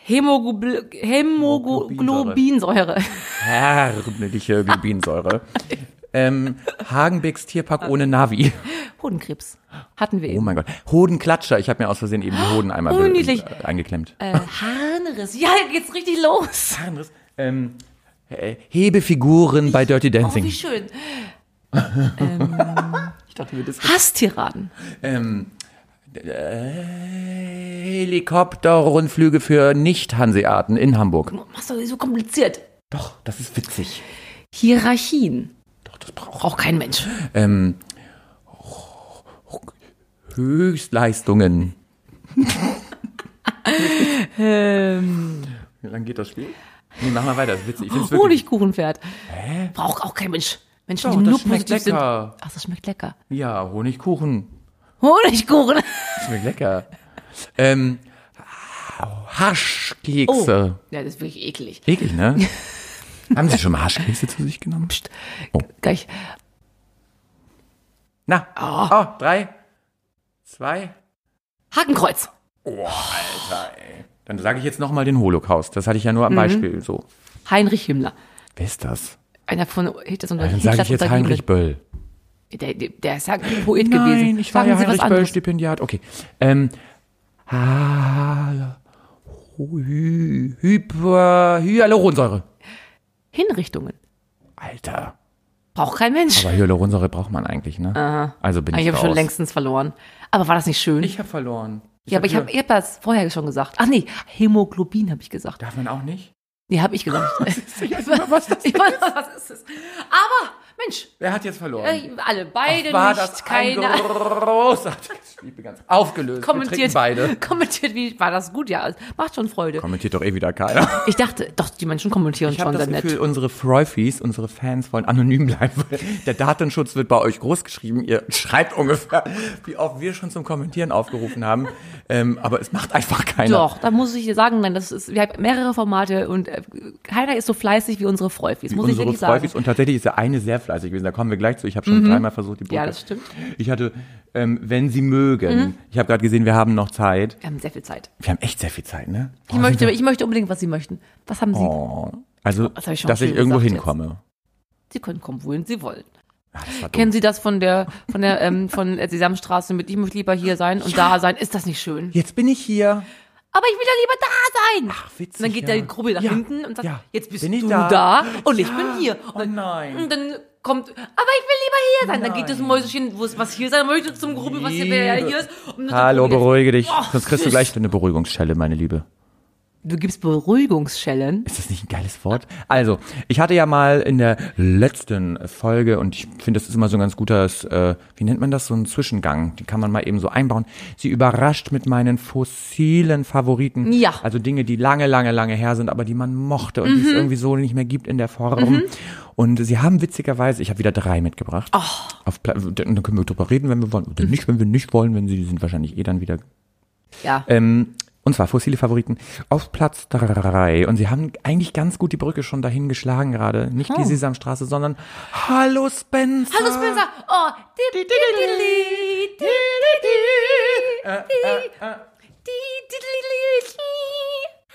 Hämoglob Hämoglobinsäure. Herrliche Globinsäure. ähm, Hagenbecks Tierpark ohne Navi. Hodenkrebs. Hatten wir Oh eben. mein Gott. Hodenklatscher. Ich habe mir aus Versehen eben die Hoden einmal Oh, äh, eingeklemmt. Äh, Harnriss. Ja, geht's richtig los. Harnriss. Ähm, äh, Hebefiguren bei Dirty Oh, Dancing. wie schön. ich dachte, wir diskutieren. Hasstiraden. Ähm, äh, Helikopterrundflüge für Nicht-Hanseaten in Hamburg. Machst du so kompliziert. Doch, das ist witzig. Hierarchien. Doch, das braucht. Braucht kein Mensch. Ähm, Höchstleistungen. Ähm, Wie lange geht das Spiel? Nee, mach mal weiter, das ist witzig. Ich. Honigkuchenpferd. Braucht auch kein Mensch. Menschen, Doch, die das nur schmeckt positiv sind. lecker. Ach, das schmeckt lecker. Ja, Honigkuchen. Honigkuchen. Schmeckt lecker. ähm, Haschkekse. Oh. Ja, das ist wirklich eklig. Eklig, ne? Haben Sie schon mal Haschkekse zu sich genommen? Gleich. Na, oh, drei, zwei. Hakenkreuz. Oh, Alter, ey. Dann sage ich jetzt nochmal den Holocaust. Das hatte ich ja nur am Beispiel so. Heinrich Himmler. Wer ist das? Einer von Hitler und Dann sage ich jetzt Heinrich Böll. Der, der, der ist ja ein Poet gewesen. Nein, ich war Sagen ja Heinrich Böll. Stipendiat. Okay. Ähm, ah, Hy, Hyper, Hyaluronsäure. Hinrichtungen. Alter. Braucht kein Mensch. Aber Hyaluronsäure braucht man eigentlich, ne? Also bin ich ich habe schon längstens verloren. Aber war das nicht schön? Ich habe verloren. Ja, aber ich habe ich hab das vorher schon gesagt. Ach nee, Hämoglobin habe ich gesagt. Darf man auch nicht? Nee, habe ich gesagt. ich weiß immer, was das ich weiß, was ist es. Aber, Mensch, Wer hat jetzt verloren? äh, alle, beide War nicht, das ein keine. großartiges Spiel? Ganz aufgelöst. Kommentiert, beide. kommentiert, wie war das gut? Ja, macht schon Freude. Kommentiert doch eh wieder keiner. Ich dachte, doch, die Menschen kommentieren Ich habe schon das sehr nett. Gefühl, unsere Freufis, unsere Fans wollen anonym bleiben, der Datenschutz wird bei euch groß geschrieben. Ihr schreibt ungefähr, wie oft wir schon zum Kommentieren aufgerufen haben. Ähm, aber es macht einfach keiner. Doch, da muss ich dir sagen, nein, das ist, wir haben mehrere Formate und äh, keiner ist so fleißig wie unsere Freufis, muss ich unsere wirklich sagen. Freufis. Und tatsächlich ist ja eine sehr fleißig gewesen. Da kommen wir gleich zu. Ich habe schon dreimal versucht, die Brücke. Ja, das stimmt. Ich hatte, ähm, wenn Sie mögen. Ich habe gerade gesehen, wir haben noch Zeit. Wir haben sehr viel Zeit. Wir haben echt sehr viel Zeit, ne? Ich möchte, ich möchte unbedingt, was Sie möchten. Was haben Sie? Oh. Also, Das hab ich dass ich irgendwo hinkomme. Sie können kommen, wohin Sie wollen. Dumm. Kennen Sie das von der, von der, ähm, von der Sesamstraße mit, ich möchte lieber hier sein und da sein? Ist das nicht schön? Jetzt bin ich hier. Aber ich will ja lieber da sein. Ach, witzig. Und dann geht ja. der Grubbel nach ja. hinten und sagt, ja. jetzt bist bin ich du da, da, und ich Ja. bin hier. Oh Und, nein. und dann kommt, aber ich will lieber hier sein. Dann geht das. Mäuschen, wo es was hier sein möchte, zum Grubbel, was hier, wer hier ist. Hallo, beruhige dich. Oh, Sonst kriegst du gleich eine Beruhigungsschelle, meine Liebe. Du gibst Beruhigungsschellen. Ist das nicht ein geiles Wort? Also, ich hatte ja mal in der letzten Folge, und ich finde, das ist immer so ein ganz gutes, äh, wie nennt man das, so ein Zwischengang, die kann man mal eben so einbauen. Sie überrascht mit meinen fossilen Favoriten. Ja. Also Dinge, die lange, lange, lange her sind, aber die man mochte und die Mhm. es irgendwie so nicht mehr gibt in der Form. Und sie haben witzigerweise, ich habe wieder drei mitgebracht. Oh. Auf dann können wir drüber reden, wenn wir wollen. Oder nicht, wenn wir nicht wollen, wenn sie die sind wahrscheinlich eh dann wieder Ja. ähm, und zwar fossile Favoriten auf Platz drei Und sie haben eigentlich ganz gut die Brücke schon dahin geschlagen gerade. Nicht die Sesamstraße, sondern Hallo Spencer. Hallo Spencer. Oh. Di, di, di, di, di, di, Äh, di, di.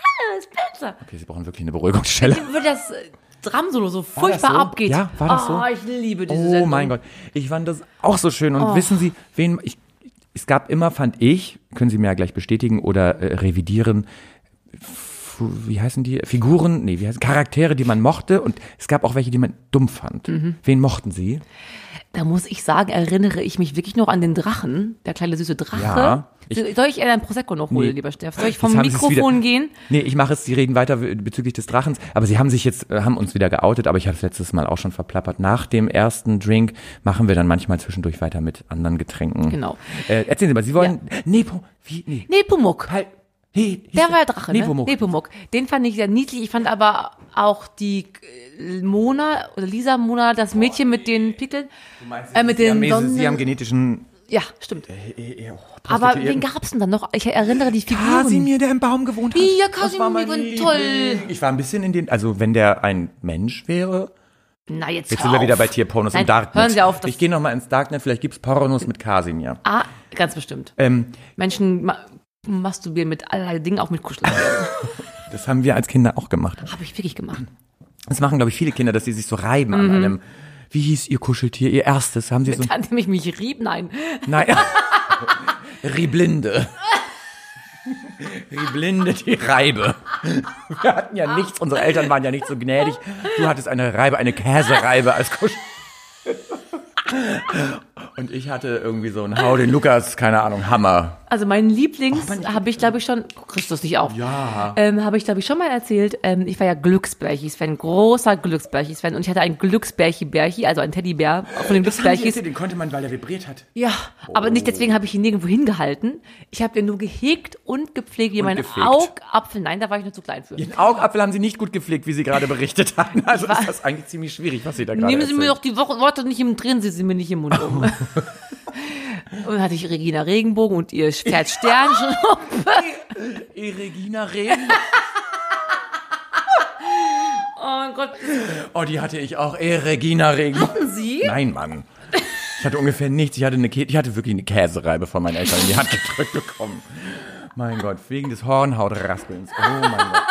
Hallo Spencer. Okay, sie brauchen wirklich eine Beruhigungsstelle. Wo das äh, Drum-Solo so das furchtbar so? abgeht. Ja, war das oh, so? ich liebe diese Oh Sendung. mein Gott. Ich fand das auch so schön. Und wissen Sie, wen ich, es gab immer, fand ich, können Sie mir ja gleich bestätigen oder äh, revidieren, wie heißen die? Figuren, nee, wie heißen Charaktere, die man mochte und es gab auch welche, die man dumm fand. Mhm. Wen mochten Sie? Da muss ich sagen, erinnere ich mich wirklich noch an den Drachen, der kleine süße Drache. Ja, Soll ich eher ein Prosecco noch holen, Nee. lieber Steff? Soll ich vom Mikrofon gehen? Nee, ich mache es, Sie reden weiter bezüglich des Drachens, aber Sie haben sich jetzt, äh, haben uns wieder geoutet, aber ich habe es letztes Mal auch schon verplappert. Nach dem ersten Drink machen wir dann manchmal zwischendurch weiter mit anderen Getränken. Genau. Äh, erzählen Sie mal, Sie wollen, Nepo, wie, nee, Nepomuk. halt, hieß Der war Drache, ne? Nepomuk. Nepomuk. Den fand ich sehr niedlich. Ich fand aber auch die äh, Mona oder Lisa Mona, das Mädchen mit den Pickeln. Äh, mit Sie haben, den Mese- Sie Sonnen- haben genetischen, Ja, stimmt. äh, oh, Aber wen gab's denn dann noch? Ich erinnere die Figuren. Kasimir, der im Baum gewohnt hat. Ja, Kasimir, toll. Ich war ein bisschen in den, also wenn der ein Mensch wäre, Na, jetzt jetzt sind wir wieder bei Tierpornos Nein, im Darknet. hören Sie auf, das- ich gehe nochmal ins Darknet, vielleicht gibt's Pornos mit Kasimir. Ah, ganz bestimmt. Ähm, Menschen masturbieren mit allerlei Dingen, auch mit Kuscheltieren. das haben wir als Kinder auch gemacht. Habe ich wirklich gemacht. Das machen, glaube ich, viele Kinder, dass sie sich so reiben Mhm. an einem. Wie hieß ihr Kuscheltier, ihr erstes? Haben sie so An dem ich mich rieb? Nein. Nein. Rieblinde. Rieblinde, die Reibe. Wir hatten ja nichts, unsere Eltern waren ja nicht so gnädig. Du hattest eine Reibe, eine Käsereibe als Kuschel. Und ich hatte irgendwie so einen Hau den Lukas, keine Ahnung, Hammer. Also mein Lieblings habe ich, glaube ich, schon, Christus nicht auch. Ja. Ähm, habe ich, glaube ich, schon mal erzählt. Ähm, ich war ja Glücksbärchis-Fan, großer Glücksbärchis-Fan. Und ich hatte einen Glücksbärchi-Bärchi, also einen Teddybär von den Glücksbärchis. Den konnte man, weil er vibriert hat. Ja, aber nicht deswegen habe ich ihn nirgendwo hingehalten. Ich habe den nur gehegt und gepflegt wie mein gefegt. Augapfel. Nein, da war ich nur zu klein für. Den Augapfel haben sie nicht gut gepflegt, wie sie gerade berichtet hatten. Also ist das eigentlich ziemlich schwierig, was sie da gerade Nehmen Sie mir erzählen. doch die Wo- Worte nicht im, drehen Sie sie mir nicht im Mund um. und dann hatte ich Regina Regenbogen und ihr Pferd Sternchen. Eh, Regina Regen. oh Gott, Oh, die hatte ich auch. Eh, Regina Regen. Sie? Nein, Mann. Ich hatte ungefähr nichts. Ich hatte, eine ich hatte wirklich eine Käsereibe von meinen Eltern in die Hand gedrückt bekommen. Mein Gott, wegen des Hornhautraspelns. Oh mein Gott.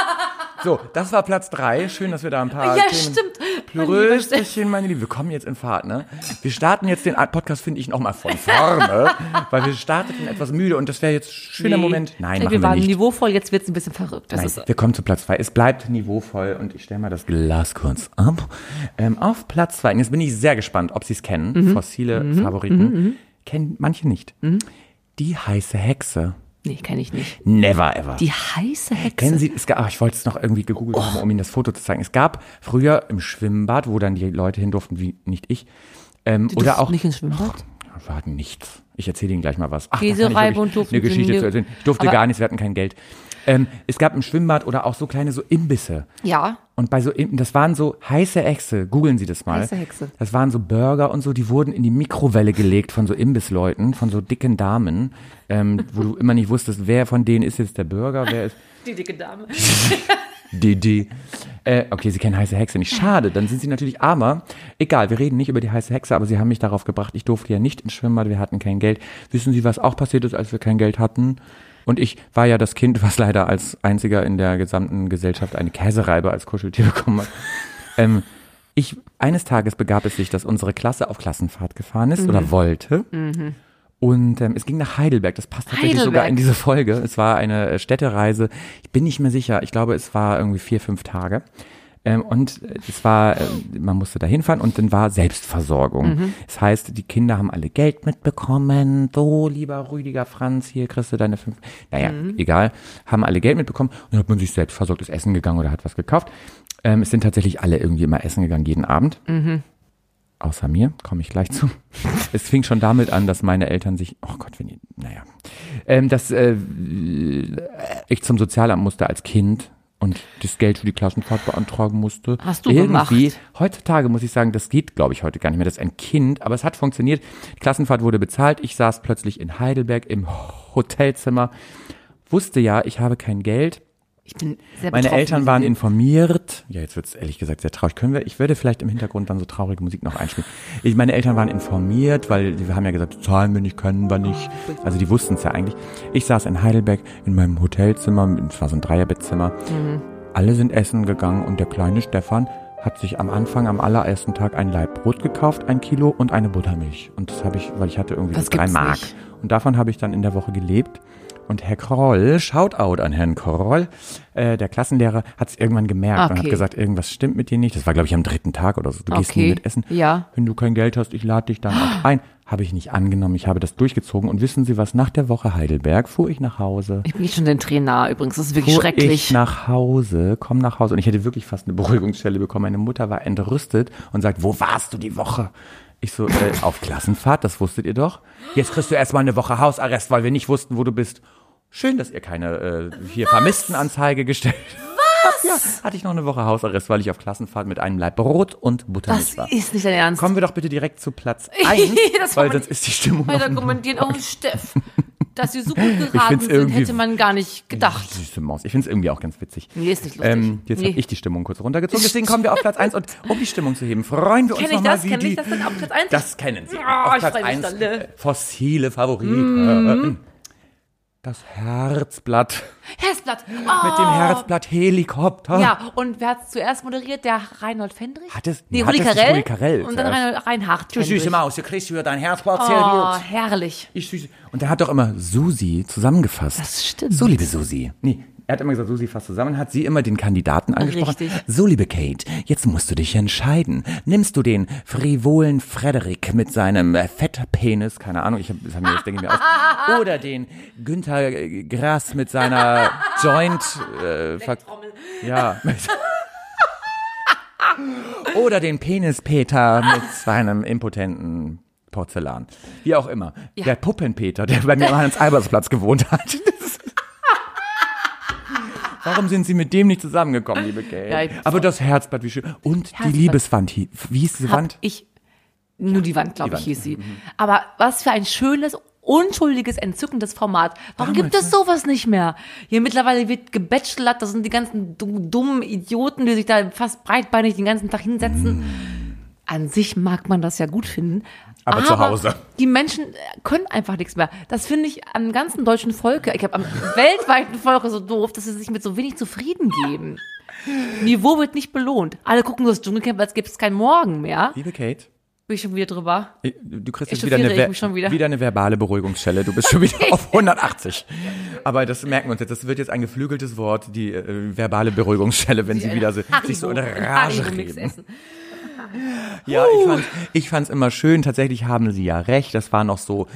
So, das war Platz drei. Schön, dass wir da ein paar Ja, Themen... stimmt. Rösterchen, meine Liebe. Wir kommen jetzt in Fahrt, ne? Wir starten jetzt den Podcast, finde ich, nochmal von vorne, weil wir starteten etwas müde und das wäre jetzt ein schöner Nee. Moment. Nein, wir machen wir waren nicht. niveauvoll, jetzt wird's ein bisschen verrückt. Das Nein, ist, wir kommen zu Platz zwei. Es bleibt niveauvoll und ich stelle mal das Glas kurz ab. Ähm, auf Platz zwei. Und jetzt bin ich sehr gespannt, ob Sie es kennen. Mhm. Fossile Favoriten. Kennen manche nicht. Die heiße Hexe. Nee, kenne ich nicht. Never ever. Die heiße Hexe. Kennen Sie, es gab, ach, ich wollte es noch irgendwie gegoogelt haben, um Ihnen das Foto zu zeigen. Es gab früher im Schwimmbad, wo dann die Leute hin durften, wie nicht ich, ähm, Du oder auch nicht ins Schwimmbad? wir hatten nichts. Ich erzähle Ihnen gleich mal was. Ach, da Käse kann ich reiben wirklich und durften eine Geschichte zu erzählen. Ich durfte gar nichts, wir hatten kein Geld. Ähm, es gab im Schwimmbad oder auch so kleine so Imbisse. Ja. Und bei so, das waren so heiße Echse, googeln Sie das mal. Heiße Hexe. Das waren so Burger und so, die wurden in die Mikrowelle gelegt von so Imbissleuten, von so dicken Damen, ähm, wo du immer nicht wusstest, wer von denen ist jetzt der Burger, wer ist Die dicke Dame. DD. Äh, okay, Sie kennen heiße Hexe nicht. Schade, dann sind Sie natürlich armer. Egal, wir reden nicht über die heiße Hexe, aber Sie haben mich darauf gebracht, ich durfte ja nicht ins Schwimmbad, wir hatten kein Geld. Wissen Sie, was auch passiert ist, als wir kein Geld hatten? Und ich war ja das Kind, was leider als einziger in der gesamten Gesellschaft eine Käsereibe als Kuscheltier bekommen hat. Ähm, ich, eines Tages begab es sich, dass unsere Klasse auf Klassenfahrt gefahren ist oder wollte. Und ähm, es ging nach Heidelberg. Das passt tatsächlich sogar Heidelberg. in diese Folge. Es war eine äh, Städtereise. Ich bin nicht mehr sicher. Ich glaube, es war irgendwie vier, fünf Tage. Ähm, und äh, es war, äh, man musste da hinfahren und dann war Selbstversorgung. Das heißt, die Kinder haben alle Geld mitbekommen. So, lieber Rüdiger Franz, hier kriegst du deine fünf. Naja, egal. Haben alle Geld mitbekommen. Und dann hat man sich selbst versorgt, ist essen gegangen oder hat was gekauft. Ähm, es sind tatsächlich alle irgendwie immer essen gegangen, jeden Abend. Außer mir, komme ich gleich zu. Es fing schon damit an, dass meine Eltern sich, oh Gott, wenn die, naja, ähm, dass äh, ich zum Sozialamt musste als Kind und das Geld für die Klassenfahrt beantragen musste. Hast du Irgendwie, gemacht? heutzutage muss ich sagen, das geht, glaube ich, heute gar nicht mehr. Das ist ein Kind, aber es hat funktioniert. Die Klassenfahrt wurde bezahlt. Ich saß plötzlich in Heidelberg im Hotelzimmer, wusste ja, ich habe kein Geld. Ich bin sehr Meine betroffen, Eltern waren Sie- informiert. Ja, jetzt wird's ehrlich gesagt sehr traurig. Können wir, ich würde vielleicht im Hintergrund dann so traurige Musik noch einspielen. Ich, meine Eltern waren informiert, weil wir haben ja gesagt, zahlen wir nicht, können wir nicht. Also die wussten es ja eigentlich. Ich saß in Heidelberg in meinem Hotelzimmer, es war so ein Dreierbettzimmer. Alle sind essen gegangen und der kleine Stefan hat sich am Anfang, am allerersten Tag ein Laib Brot gekauft, ein Kilo und eine Buttermilch. Und das habe ich, weil ich hatte irgendwie so drei Mark. nicht. Und davon habe ich dann in der Woche gelebt. Und Herr Kroll, Shoutout an Herrn Kroll, äh, der Klassenlehrer, hat es irgendwann gemerkt und hat Okay. gesagt, irgendwas stimmt mit dir nicht. Das war, glaube ich, am dritten Tag oder so. Du gehst nie Okay. mit essen. Ja. Wenn du kein Geld hast, ich lade dich dann auch ein. Habe ich nicht angenommen. Ich habe das durchgezogen. Und wissen Sie was? Nach der Woche Heidelberg fuhr ich nach Hause. Ich bin schon den nahe übrigens. Das ist wirklich Fuhr schrecklich. ich nach Hause, komm nach Hause. Und ich hätte wirklich fast eine Beruhigungsstelle bekommen. Meine Mutter war entrüstet und sagt, wo warst du die Woche? Ich so, äh, auf Klassenfahrt, das wusstet ihr doch. Jetzt kriegst du erstmal eine Woche Hausarrest, weil wir nicht wussten, wo du bist. Schön, dass ihr keine äh, hier Vermisstenanzeige gestellt habt. Ja, hatte ich noch eine Woche Hausarrest, weil ich auf Klassenfahrt mit einem Leib Brot und Buttermilch das war. ist nicht dein Ernst. Kommen wir doch bitte direkt zu Platz 1, Das war weil sonst ist die Stimmung Weiter kommentieren. Oh, Steff. Dass sie so gut geraten sind, hätte man gar nicht gedacht. Süße Maus. Ich finde es irgendwie auch ganz witzig. Nee, ist nicht lustig. Ähm, jetzt Nee. habe ich die Stimmung kurz runtergezogen, deswegen kommen wir auf Platz 1 und um die Stimmung zu heben, freuen wir uns Kenn ich nochmal, das? wie Kenn ich die... das denn auf Platz eins? Das kennen Sie. Ah, auf ich Platz freu mich 1 dann, ne? äh, fossile Favoriten. Das Herzblatt Herzblatt. mit dem Oh. Herzblatt-Helikopter. Ja, und wer hat es zuerst moderiert? Der Reinhold Fendrich? Hat es- Nee, Rudi Carell. Rudi Carell Und dann? Reinhold, Reinhard Du süße. Maus, du kriegst wieder dein Herzblatt Oh, serviert. herrlich. Ich süße. Und der hat doch immer Susi zusammengefasst. Das stimmt. So, liebe Susi. Nee, er hat immer gesagt, Susi fasst zusammen, hat sie immer den Kandidaten angesprochen. Richtig. So, liebe Kate, jetzt musst du dich entscheiden. Nimmst du den frivolen Frederik mit seinem äh, Fettpenis, keine Ahnung, ich hab, das haben wir jetzt denke ich mir aus, oder den Günther äh, Grass mit seiner Joint, äh, ja, oder den Penis-Peter mit seinem impotenten Porzellan. Wie auch immer. Der Puppenpeter, der bei mir am Hans-Alberts-Platz gewohnt hat. Warum sind Sie mit dem nicht zusammengekommen, liebe Kate? Ja, ich- Aber das Herzblatt, wie schön. Und die Herzblatt. Liebeswand. Wie hieß diese Wand? ich, nur die Wand, glaube Die ich, Wand. hieß sie. Aber was für ein schönes, unschuldiges, entzückendes Format. Warum Damals, gibt es ne? sowas nicht mehr? Hier mittlerweile wird gebachelort, das sind die ganzen dumm- dummen Idioten, die sich da fast breitbeinig den ganzen Tag hinsetzen. Mm. An sich mag man das ja gut finden. Aber zu Hause. Die Menschen äh, können einfach nichts mehr. Das finde ich am ganzen deutschen Volke, ich habe am weltweiten Volke so doof, dass sie sich mit so wenig zufrieden geben. Niveau wird nicht belohnt. Alle gucken das Dschungelcamp, als gibt es keinen Morgen mehr. Liebe Kate, Bin ich schon wieder drüber. du kriegst jetzt wieder eine, wieder. wieder eine verbale Beruhigungsschelle. Du bist schon wieder auf 180. Aber das merken wir uns jetzt. Das wird jetzt ein geflügeltes Wort, die äh, verbale Beruhigungsschelle, wenn sie wieder so, sich so in Rage reden. Ja, ich fand ich fand's immer schön. Tatsächlich haben sie ja recht. Das war noch so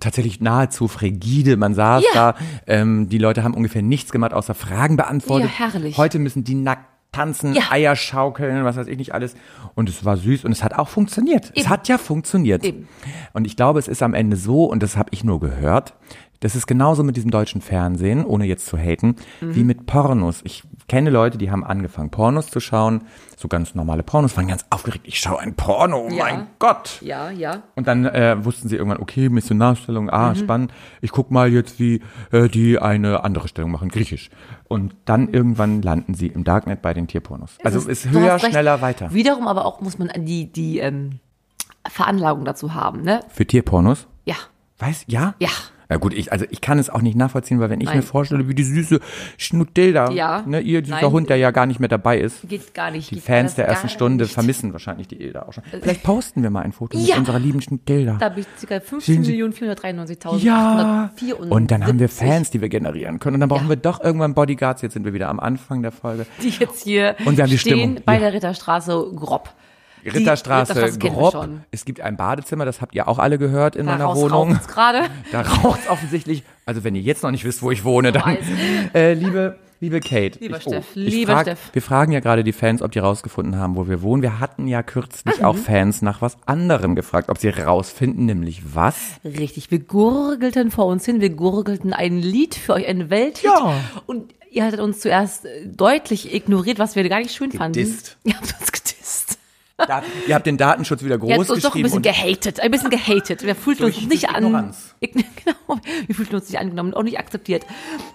tatsächlich nahezu frigide. Man saß Ja. da, ähm, die Leute haben ungefähr nichts gemacht, außer Fragen beantwortet. Ja, herrlich. Heute müssen die nackt tanzen, Ja. Eier schaukeln, was weiß ich nicht alles. Und es war süß und es hat auch funktioniert. Es Eben. hat ja funktioniert. Eben. Und ich glaube, es ist am Ende so, und das habe ich nur gehört, das ist genauso mit diesem deutschen Fernsehen, ohne jetzt zu haten, Mhm. wie mit Pornos. Ich kenne Leute, die haben angefangen, Pornos zu schauen, so ganz normale Pornos, waren ganz aufgeregt, ich schaue ein Porno, oh Ja. mein Gott. Ja, ja. Und dann äh, wussten sie irgendwann, okay, Missionarstellung, ah, Mhm. spannend. Ich guck mal jetzt, wie äh, die eine andere Stellung machen, griechisch. Und dann irgendwann landen sie im Darknet bei den Tierpornos. Also Das ist du höher, schneller, weiter. Wiederum aber auch muss man die, die ähm, Veranlagung dazu haben, ne? Für Tierpornos? Ja, Weiß, ja? ja. Ja gut, ich, also ich kann es auch nicht nachvollziehen, weil wenn ich Nein. mir vorstelle, wie die süße Schnutilda, Ja. ne, ihr dieser Nein. Hund, der ja gar nicht mehr dabei ist, Geht gar nicht. die Fans der ersten Stunde nicht. vermissen wahrscheinlich die Ilda auch schon. Vielleicht posten wir mal ein Foto mit Ja. unserer lieben Schnutilda. Da habe ich ca. Sehen Sie- 15.493.874. Ja. Und dann haben wir Fans, die wir generieren können. Und dann brauchen Ja. wir doch irgendwann Bodyguards. Jetzt sind wir wieder am Anfang der Folge. die jetzt hier Und wir haben die stehen Stimmung. bei der Ritterstraße grob. Ritterstraße, wir grob. Es gibt ein Badezimmer, das habt ihr auch alle gehört in meiner Daraus Wohnung. gerade. Da raucht's offensichtlich. Also wenn ihr jetzt noch nicht wisst, wo ich wohne, dann äh, liebe liebe Kate. Lieber ich, Steff, ich lieber frag, Steff. Wir fragen ja gerade die Fans, ob die rausgefunden haben, wo wir wohnen. Wir hatten ja kürzlich Mhm. auch Fans nach was anderem gefragt, ob sie rausfinden, nämlich was. Richtig, wir gurgelten vor uns hin, wir gurgelten ein Lied für euch, ein Welthit. Ja. Und ihr hattet uns zuerst äh, deutlich ignoriert, was wir gar nicht schön fanden. Gedisst. Ihr habt uns gedisst. Da, ihr habt den Datenschutz wieder groß habt uns doch ein bisschen und gehatet, ein bisschen gehatet. Wir fühlten uns nicht durch an. Ignoranz. Ign- Genau, wir fühlten uns nicht angenommen, auch nicht akzeptiert.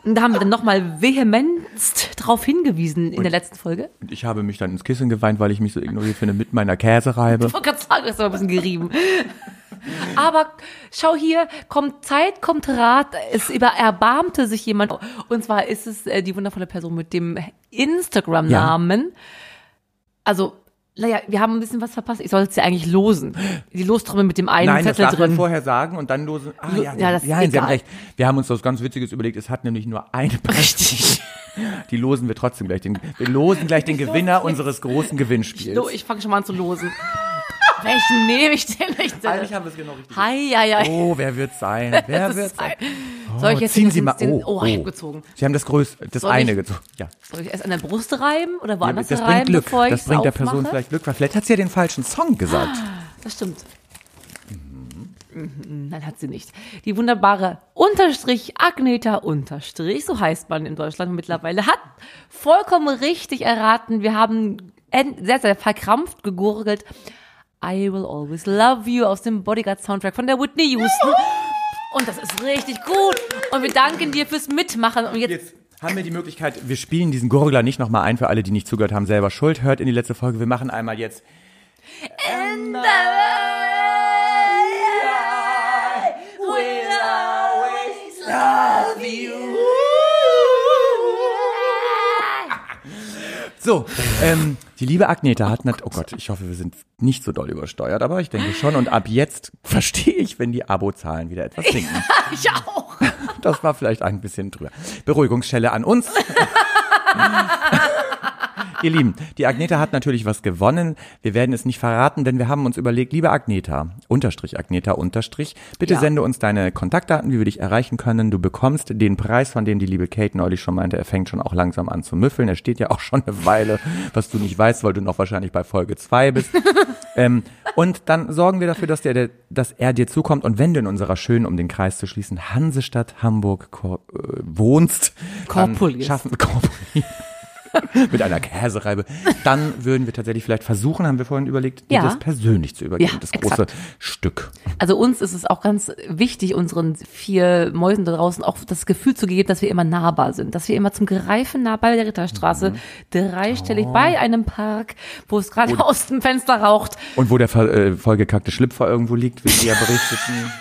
Und da haben wir dann nochmal vehemenst drauf hingewiesen in der letzten Folge. Und ich habe mich dann ins Kissen geweint, weil ich mich so ignoriert finde mit meiner Käsereibe. Ich wollte gerade sagen, das ist aber ein bisschen gerieben. Aber schau hier, kommt Zeit, kommt Rat. Es über erbarmte sich jemand. Und zwar ist es äh, die wundervolle Person mit dem Instagram-Namen. Also, naja, wir haben ein bisschen was verpasst. Ich sollte sie eigentlich losen. Die Lostrommel mit dem einen Nein, das Zettel darf man drin. vorher sagen und dann losen. Ah, ja, ja, das ist ja, Sie haben recht. Wir haben uns was ganz Witziges überlegt. Es hat nämlich nur eine Richtig. Die losen wir trotzdem gleich. Den, wir losen gleich den Gewinner unseres großen Gewinnspiels. Lo- Ich fange schon mal an zu losen. Welchen nehme ich denn? Welchen Eigentlich haben wir es genau richtig. Hi, hi, hi. Oh, wer wird's sein? Wer ist sein? ein- Soll ich jetzt ziehen Sie mal. den- Oh, oh, ich hab gezogen. Sie haben das größte, das Soll eine ich- gezogen. Ja. Soll ich erst an der Brust reiben oder ja woanders das reiben, bringt Glück. bevor ich Das bringt der Person vielleicht Glück, weil vielleicht hat sie ja den falschen Song gesagt. Das stimmt. Mhm, Nein, hat sie nicht. Die wunderbare Unterstrich Agneta Unterstrich, so heißt man in Deutschland mittlerweile, hat vollkommen richtig erraten. Wir haben en- sehr, sehr verkrampft gegurgelt. I will always love you aus dem Bodyguard Soundtrack von der Whitney Houston. Und das ist richtig gut. Und wir danken dir fürs Mitmachen. Und jetzt, Jetzt haben wir die Möglichkeit, wir spielen diesen Gurgler nicht nochmal ein, für alle, die nicht zugehört haben, selber schuld. Hört in die letzte Folge. Wir machen einmal jetzt. So, ähm, die liebe Agneta hat, nat oh Gott, ich hoffe, wir sind nicht so doll übersteuert, aber ich denke schon. Und ab jetzt verstehe ich, wenn die Abozahlen wieder etwas sinken. ich auch. Das war vielleicht ein bisschen drüber. Beruhigungsschelle an uns. Ihr Lieben, die Agneta hat natürlich was gewonnen. Wir werden es nicht verraten, denn wir haben uns überlegt, liebe Agneta, Unterstrich Agneta, Unterstrich, bitte Ja. sende uns deine Kontaktdaten, wie wir dich erreichen können. Du bekommst den Preis, von dem die liebe Kate neulich schon meinte, er fängt schon auch langsam an zu müffeln. Er steht ja auch schon eine Weile, was du nicht weißt, weil du noch wahrscheinlich bei Folge zwei bist. ähm, und dann sorgen wir dafür, dass, der, dass er dir zukommt. Und wenn du in unserer schönen, um den Kreis zu schließen, Hansestadt Hamburg äh, wohnst, dann Korpulis. schaffen Korpulis. mit einer Käsereibe, dann würden wir tatsächlich vielleicht versuchen, haben wir vorhin überlegt, dir Ja. das persönlich zu übergeben, Ja, das große exakt. Stück. Also uns ist es auch ganz wichtig, unseren vier Mäusen da draußen auch das Gefühl zu geben, dass wir immer nahbar sind, dass wir immer zum Greifen nah bei der Ritterstraße, dreistellig Oh. bei einem Park, wo es gerade aus dem Fenster raucht. Und wo der äh, vollgekackte Schlüpfer irgendwo liegt, wie wir ja berichteten.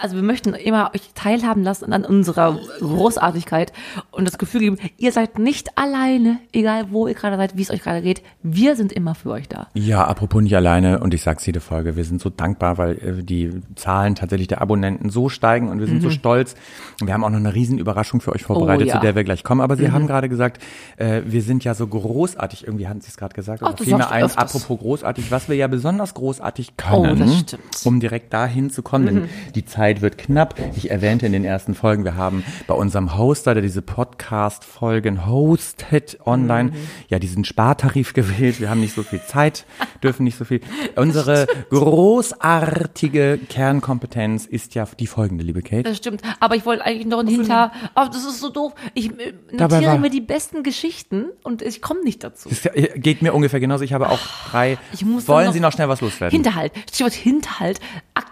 Also wir möchten immer euch teilhaben lassen an unserer Großartigkeit und das Gefühl geben, ihr seid nicht alleine, egal wo ihr gerade seid, wie es euch gerade geht. Wir sind immer für euch da. Ja, apropos nicht alleine, und ich sag's jede Folge, wir sind so dankbar, weil äh, die Zahlen tatsächlich der Abonnenten so steigen und wir sind so stolz. Und wir haben auch noch eine riesen Überraschung für euch vorbereitet, Mhm. Oh, ja. zu der wir gleich kommen. Aber Sie haben gerade gesagt, äh, wir sind ja so großartig, irgendwie hatten Sie es gerade gesagt, Ach, oder fiel mir ein, öfters. apropos großartig, was wir ja besonders großartig Oh, können. Mhm. um direkt dahin zu kommen, denn die Zeit wird knapp. Ich erwähnte in den ersten Folgen, wir haben bei unserem Hoster, der diese Podcast-Folgen hostet online, Mhm. ja diesen Spartarif gewählt. Wir haben nicht so viel Zeit, dürfen nicht so viel. Unsere großartige Kernkompetenz ist ja die folgende, liebe Kate. Das stimmt. Aber ich wollte eigentlich noch ein Hinter. Oh, das ist so doof. Ich äh, notiere mir die besten Geschichten und ich komme nicht dazu. Das geht mir ungefähr genauso. Ich habe auch drei. Ich muss Wollen noch- Sie noch schnell was loswerden? Hinterhalt. Stichwort Hinterhalt.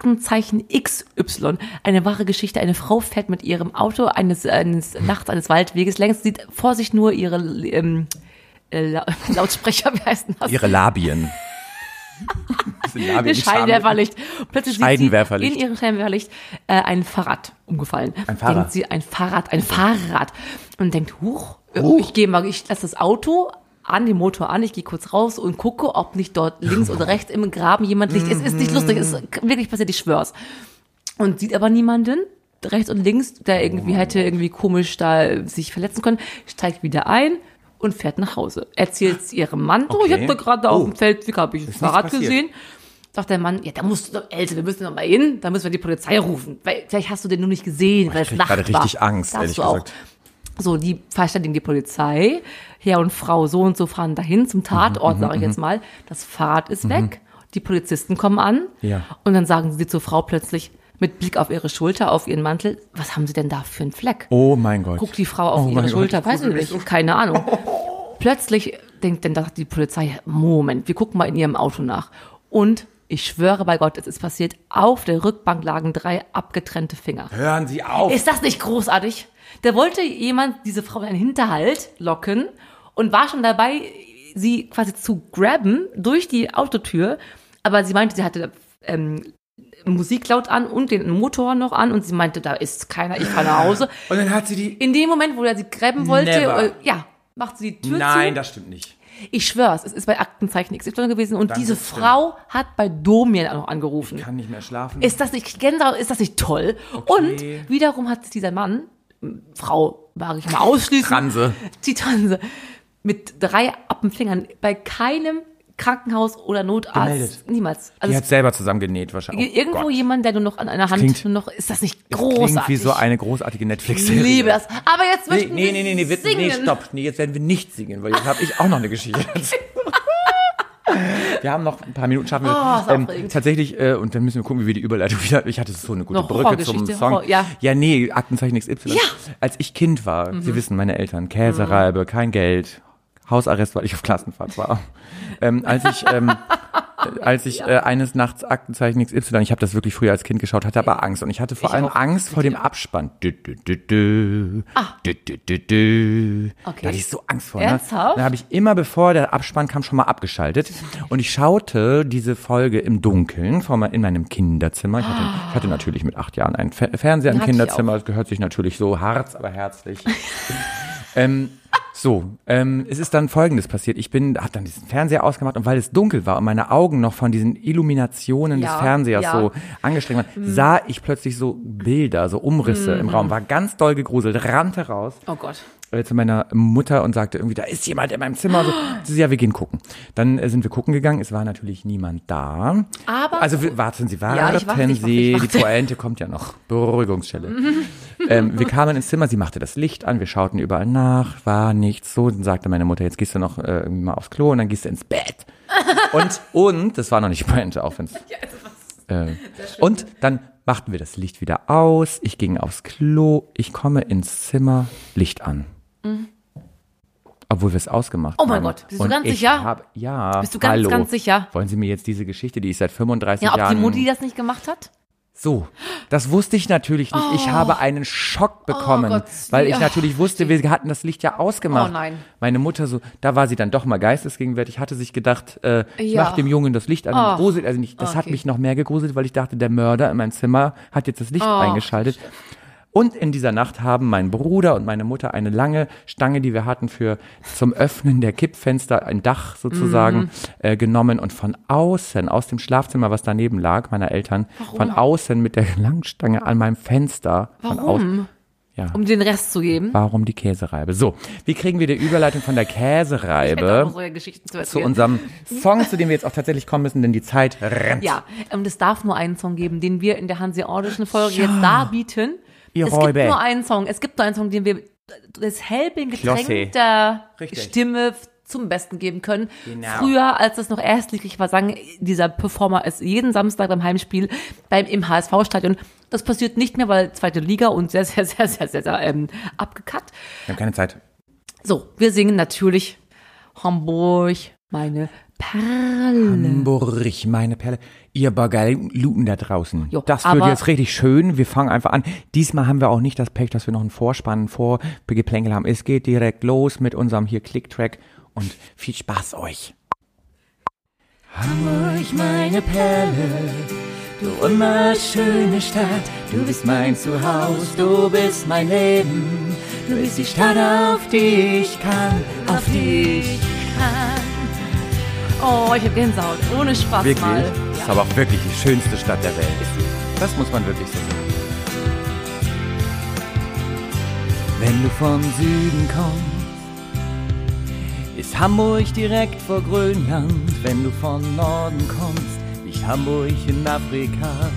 Aktenzeichen XY. Eine wahre Geschichte. Eine Frau fährt mit ihrem Auto eines, eines nachts eines Waldweges längs, sieht vor sich nur ihre ähm, äh, La- Lautsprecher, wie heißt das? Ihre Labien. Labien, Scheinwerferlicht. Plötzlich Scheinwerferlicht. in ihrem Scheinwerferlicht äh, ein Fahrrad umgefallen. Ein Fahrrad. Denkt sie, ein Fahrrad, ein Fahrrad. Und denkt, huch, äh, Huch. ich gehe mal, ich lasse das Auto an, den Motor an, ich gehe kurz raus und gucke, ob nicht dort links oder rechts im Graben jemand liegt. Es ist nicht lustig, es ist wirklich passiert, ich schwör's. Und sieht aber niemanden, rechts und links, der irgendwie hätte irgendwie komisch da sich verletzen können, steigt wieder ein und fährt nach Hause. Erzählt ihrem Mann, oh, ich Okay. habe da gerade auf Oh. dem Feldweg habe ich ein Fahrrad gesehen. Sagt der Mann, ja, da musst du doch, Else, wir müssen doch mal hin, da müssen wir die Polizei rufen. Weil vielleicht hast du den nur nicht gesehen, weil es Nacht gerade war. richtig Angst, ehrlich du auch. So, die verständigen die Polizei. Herr und Frau so und so fahren dahin zum Tatort, Mhm, sage ich jetzt mal. Das Fahrrad ist weg. Die Polizisten kommen an. Ja. Und dann sagen sie zur Frau plötzlich mit Blick auf ihre Schulter, auf ihren Mantel, was haben sie denn da für einen Fleck? Oh mein Gott. Guckt die Frau auf Oh ihre Gott, Schulter, ich weiß ich nicht, keine Ahnung. Plötzlich denkt dann die Polizei, Moment, wir gucken mal in ihrem Auto nach. Und ich schwöre bei Gott, es ist passiert, auf der Rückbank lagen drei abgetrennte Finger. Hören Sie auf. Ist das nicht großartig? Da wollte jemand diese Frau in einen Hinterhalt locken und war schon dabei, sie quasi zu grabben durch die Autotür. Aber sie meinte, sie hatte ähm, Musik laut an und den Motor noch an und sie meinte, da ist keiner, ich fahre nach Hause. Und dann hat sie die. In dem Moment, wo er sie grabben wollte, äh, ja, macht sie die Tür Nein, zu. das stimmt nicht. Ich schwör's, es ist bei Aktenzeichen XY gewesen und Dann diese. Frau hat bei Domian auch noch angerufen. Kann nicht mehr schlafen. Ist das nicht Gänsehaut, ist das nicht toll? Und wiederum hat dieser Mann, Frau, mag ich mal ausschließen. Transe. Die Transe. Mit drei Appenfingern bei keinem Krankenhaus oder Notarzt. Gemeldet. Niemals. Die Also hat selber zusammengenäht wahrscheinlich. Oh irgendwo Gott. jemand, der nur noch an einer Hand klingt- nur noch, ist das nicht großartig? Klingt wie so eine großartige ich Netflix-Serie. liebe das. Aber jetzt Nee, möchten nee, wir nee, nee, nee, singen. nee, stopp. Nee, jetzt werden wir nicht singen, weil jetzt habe ich auch noch eine Geschichte. Wir haben noch ein paar Minuten, schaffen wir. Oh, ähm, tatsächlich, äh, und dann müssen wir gucken, wie wir die Überleitung wieder. Ich hatte so eine gute Noch Brücke zum Song. Horror- ja. ja, nee, Aktenzeichen XY. Ja. Mhm. Als ich Kind war, Sie wissen, meine Eltern, Käsereibe, kein Geld, Hausarrest, weil ich auf Klassenfahrt war. ähm, als ich, ähm, äh, als ich äh, eines Nachts Aktenzeichen XY, ich habe das wirklich früher als Kind geschaut, hatte aber Angst und ich hatte vor Ich allem auch. Angst vor dem Abspann. Dü, dü, dü, dü. Dü, dü, dü, dü. Ah. Okay. Da hatte ich so Angst vor. Ne? Ernsthaft? Dann habe ich immer, bevor der Abspann kam, schon mal abgeschaltet. Und ich schaute diese Folge im Dunkeln vor mein, in meinem Kinderzimmer. Ich hatte, ich hatte natürlich mit acht Jahren einen Fe Fernseher im Kinderzimmer. Das gehört sich natürlich so harz, aber herzlich. ähm, so, ähm, es ist dann Folgendes passiert. Ich bin, habe dann diesen Fernseher ausgemacht und weil es dunkel war und meine Augen noch von diesen Illuminationen Ja, des Fernsehers ja. so angestrengt waren, sah ich plötzlich so Bilder, so Umrisse im Raum, war ganz doll gegruselt, rannte raus Oh Gott. Äh, zu meiner Mutter und sagte irgendwie, da ist jemand in meinem Zimmer. So, sie so, ja, wir gehen gucken. Dann äh, sind wir gucken gegangen. Es war natürlich niemand da. Aber- also wir- warten Sie, warten Ja, ich warte, ich warte, Sie. ich warte. Die Pointe kommt ja noch. Beruhigungsstelle. ähm, wir kamen ins Zimmer. Sie machte das Licht an. Wir schauten überall nach. War nichts. So, dann sagte meine Mutter, jetzt gehst du noch äh, irgendwie mal aufs Klo und dann gehst du ins Bett. und und das war noch nicht die Pointe, auch wenn's äh, und dann machten wir das Licht wieder aus. Ich ging aufs Klo. Ich komme ins Zimmer. Licht an. Obwohl wir es ausgemacht Mhm. Oh mein haben. Gott, bist du Und ganz ich sicher? Hab, ja. Bist du ganz, hallo. ganz sicher? Wollen Sie mir jetzt diese Geschichte, die ich seit 35 Ja, ob die Jahren. Mutti das nicht gemacht hat? So, das wusste ich natürlich nicht. Ich habe einen Schock bekommen, Oh Gott, weil ich natürlich wusste, wir hatten das Licht ja ausgemacht. Oh nein. Meine Mutter so, da war sie dann doch mal geistesgegenwärtig, hatte sich gedacht, äh, ich Ja. mach dem Jungen das Licht an. Oh. Gruselt, also nicht, das hat Okay. mich noch mehr gegruselt, weil ich dachte, der Mörder in meinem Zimmer hat jetzt das Licht Oh. eingeschaltet. Und in dieser Nacht haben mein Bruder und meine Mutter eine lange Stange, die wir hatten für zum Öffnen der Kippfenster, ein Dach sozusagen, Mhm. äh, genommen und von außen, aus dem Schlafzimmer, was daneben lag, meiner Eltern, von außen mit der Langstange an meinem Fenster. Von Warum? Aus, ja. Um den Rest zu geben. Warum die Käsereibe? So, wie kriegen wir die Überleitung von der Käsereibe zu zu unserem Song, zu dem wir jetzt auch tatsächlich kommen müssen, denn die Zeit rennt. Ja, und es darf nur einen Song geben, den wir in der hanseatischen Folge jetzt darbieten. Ihr es Räuber. gibt nur einen Song. Es gibt nur einen Song, den wir das hellbing getränkter. Stimme zum Besten geben können. Genau. Früher, als es noch erstlichig war, sang dieser Performer es jeden Samstag beim Heimspiel beim im HSV-Stadion. Das passiert nicht mehr, weil zweite Liga und sehr, sehr, sehr, sehr, sehr, sehr ähm, abgekackt. Wir haben keine Zeit. So, wir singen natürlich Hamburg, meine Perle. Hamburg, meine Perle. Ihr Bagaluten da draußen. Jo, das wird jetzt richtig schön. Wir fangen einfach an. Diesmal haben wir auch nicht das Pech, dass wir noch einen Vorspann, Vorgeplänkel haben. Es geht direkt los mit unserem hier Click-Track und viel Spaß euch. Hamburg, meine Perle, du wunderschöne Stadt. Du bist mein Zuhause, du bist mein Leben. Du bist die Stadt, auf die ich kann, auf die ich Oh, ich hab Gänsehaut. Ohne Spaß Wirklich? mal. Das ist aber auch wirklich die schönste Stadt der Welt. Das muss man wirklich so sagen. Wenn du vom Süden kommst, ist Hamburg direkt vor Grönland. Wenn du von Norden kommst, liegt Hamburg in Afrika.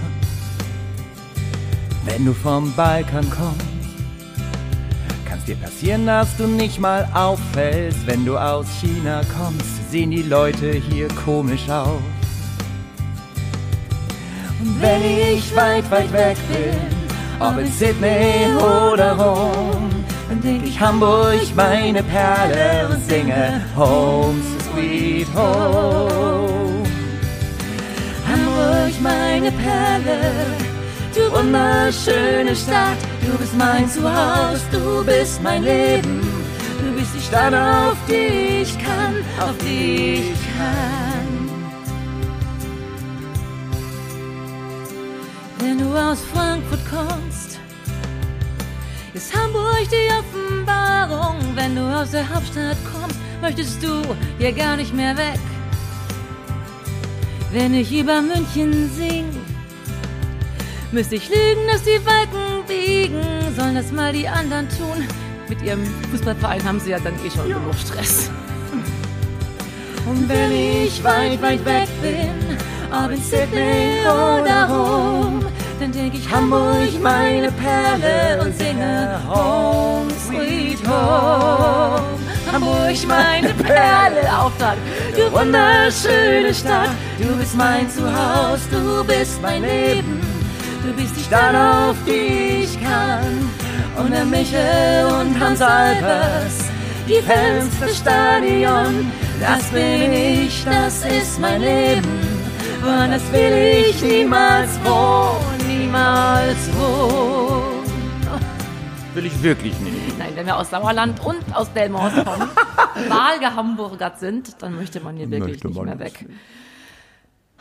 Wenn du vom Balkan kommst, kann's dir passieren, dass du nicht mal auffällst. Wenn du aus China kommst, sehen die Leute hier komisch aus. Und wenn ich weit, weit weg bin, ob in Sydney oder Rom, dann denk ich Hamburg, meine Perle und singe Home, sweet home. Hamburg, meine Perle, du wunderschöne Stadt, du bist mein Zuhause, du bist mein Leben, du bist die Stadt, auf die ich kann, auf die ich kann. Wenn du aus Frankfurt kommst, ist Hamburg die Offenbarung. Wenn du aus der Hauptstadt kommst, möchtest du hier gar nicht mehr weg. Wenn ich über München sing, müsste ich lügen, dass die Wolken biegen. Sollen das mal die anderen tun? Mit ihrem Fußballverein haben sie ja dann eh schon genug Stress. Und wenn ich weit, weit weg bin, ob in Sydney oder Rom, dann denke ich Hamburg, meine Perle und singe Home, sweet home. Hamburg, meine Perle, Auftrag, du wunderschöne Stadt, du bist mein Zuhause, du bist mein Leben, du bist die Stadt, auf die ich kann. Und der Michel und Hans Albers, die Fans des Stadion, das bin ich, das ist mein Leben. Woanders will ich niemals wohnen, niemals wohnen. will ich wirklich nicht. Nein, wenn wir aus Sauerland und aus Delmhorst kommen, Wahlgehamburgert sind, dann möchte man hier wirklich Möchte nicht man mehr nicht. weg.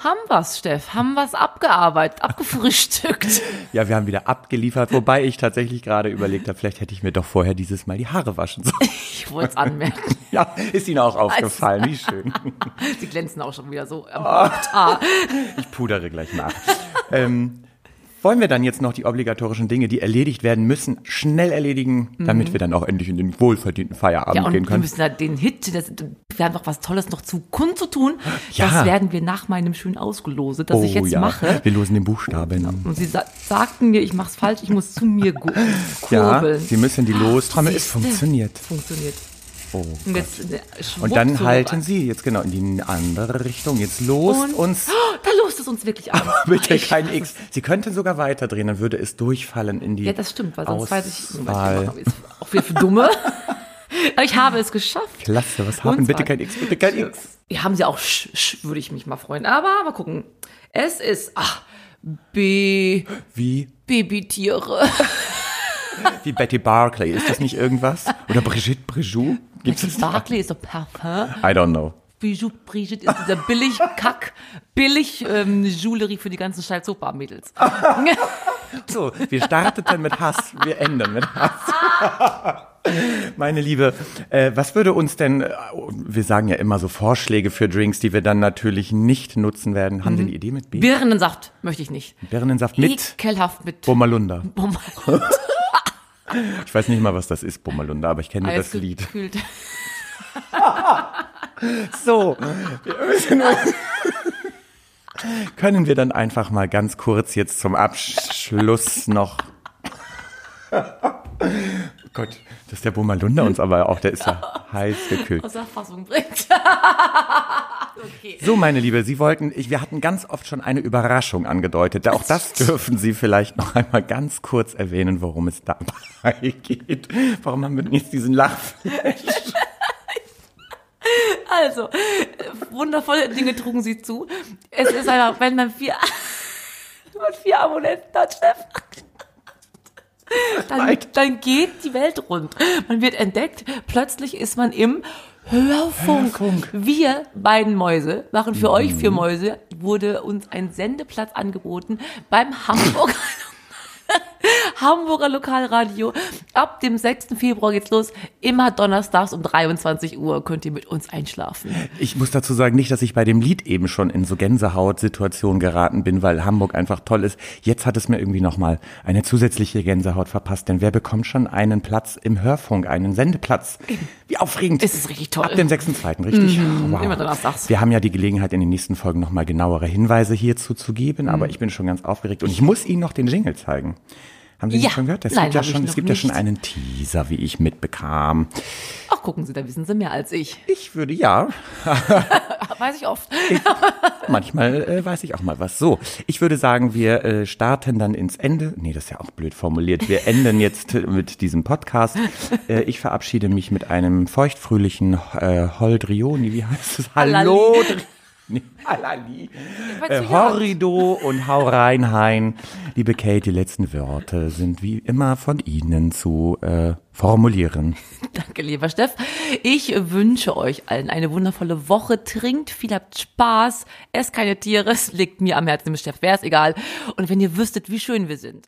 Haben wir's, Steff? Haben wir's abgearbeitet, abgefrühstückt? Ja, wir haben wieder abgeliefert, wobei ich tatsächlich gerade überlegt habe, vielleicht hätte ich mir doch vorher dieses Mal die Haare waschen sollen. Ich wollte es anmerken. Ja, ist Ihnen auch aufgefallen, wie schön. Sie glänzen auch schon wieder so am. Ich pudere gleich nach. ähm, wollen wir dann jetzt noch die obligatorischen Dinge, die erledigt werden müssen, schnell erledigen, damit wir dann auch endlich in den wohlverdienten Feierabend Ja, gehen wir können? müssen da den Hit, das, wir haben noch was Tolles noch zu kundzutun. Ja. Das werden wir nach meinem schönen Ausgelose, das ich jetzt mache. wir losen den Buchstaben. Und sie sa sagten mir, ich mach's falsch, ich muss zu mir gu- Ja, kurbeln. Sie müssen die Lostrommel. Es funktioniert. Funktioniert. Oh Und, jetzt, äh, Und dann halten Sie jetzt genau in die andere Richtung. Jetzt lost Und- uns Oh, da lost es uns wirklich an. bitte Ich kein weiß X. Sie könnten sogar weiterdrehen, dann würde es durchfallen in die Ja, das stimmt, weil sonst weiß ich, Auswahl. auch wieder für Dumme. Aber ich habe es geschafft. Klasse, was haben bitte kein X, bitte kein X. Ja, haben sie auch, sch, sch, würde ich mich mal freuen. Aber mal gucken. Es ist, ach, B. Wie? Babytiere. Wie Betty Barclay. Ist das nicht irgendwas? Oder Brigitte Brijoux? Gibt's das? Barclay ist doch Parfum. I don't know. Bijou Brigitte ist dieser billig Kack, billig ähm, Jewelry für die ganzen scheiß Sofa-Mädels. So, wir starteten mit Hass, wir enden mit Hass. Meine Liebe, äh, was würde uns denn, äh, wir sagen ja immer so Vorschläge für Drinks, die wir dann natürlich nicht nutzen werden. Haben Sie eine Idee mit B? Birnensaft möchte ich nicht. Birnensaft mit Ekelhaft mit Bommalunda. Bombe. Ich weiß nicht mal, was das ist, Bommalunda, aber ich kenne nur das Lied. So, können wir dann einfach mal ganz kurz jetzt zum Abschluss noch. Oh Gott, dass der Bommalunda uns aber auch, der ist ja heiß gekühlt. Außer Fassung bringt. okay. So, meine Liebe, Sie wollten, ich, wir hatten ganz oft schon eine Überraschung angedeutet. Auch das dürfen Sie vielleicht noch einmal ganz kurz erwähnen, worum es dabei geht. Warum haben wir denn jetzt diesen Lachflash? Also, wundervolle Dinge trugen sie zu. Es ist einfach, wenn man vier, wenn man vier Abonnenten hat, Chef, dann, dann geht die Welt rund. Man wird entdeckt, plötzlich ist man im Hörfunk. Wir beiden Mäuse machen für euch vier Mäuse, wurde uns ein Sendeplatz angeboten beim Hamburger Hamburger Lokalradio. Ab dem 6. Februar geht's los. Immer donnerstags um 23 Uhr könnt ihr mit uns einschlafen. Ich muss dazu sagen, nicht, dass ich bei dem Lied eben schon in so Gänsehaut-Situationen geraten bin, weil Hamburg einfach toll ist. Jetzt hat es mir irgendwie nochmal eine zusätzliche Gänsehaut verpasst, denn wer bekommt schon einen Platz im Hörfunk, einen Sendeplatz? Wie aufregend. Es ist richtig toll. Ab dem 6.2., richtig? wow. immer donnerstags. Wir haben ja die Gelegenheit, in den nächsten Folgen nochmal genauere Hinweise hierzu zu geben, aber Mhm. ich bin schon ganz aufgeregt und ich muss Ihnen noch den Jingle zeigen. Haben Sie Ja. nicht schon gehört? Es Nein, gibt, ja ich schon, es gibt ja schon nicht. einen Teaser, wie ich mitbekam. Ach, gucken Sie, da wissen Sie mehr als ich. Ich würde ja, Weiß ich oft. Manchmal äh, weiß ich auch mal was. So, ich würde sagen, wir äh, starten dann ins Ende. Nee, das ist ja auch blöd formuliert. Wir enden jetzt mit diesem Podcast. Äh, ich verabschiede mich mit einem feuchtfröhlichen äh, Holdrioni. Wie heißt es? Hallo. Nee, Halali. Äh. Horrido und hau rein, hein. Liebe Kate, die letzten Worte sind wie immer von Ihnen zu äh, formulieren. Danke, lieber Steff. Ich wünsche euch allen eine wundervolle Woche. Trinkt viel, habt Spaß. Esst keine Tiere. Es liegt mir am Herzen, dem Steff. Wäre es egal. Und wenn ihr wüsstet, wie schön wir sind.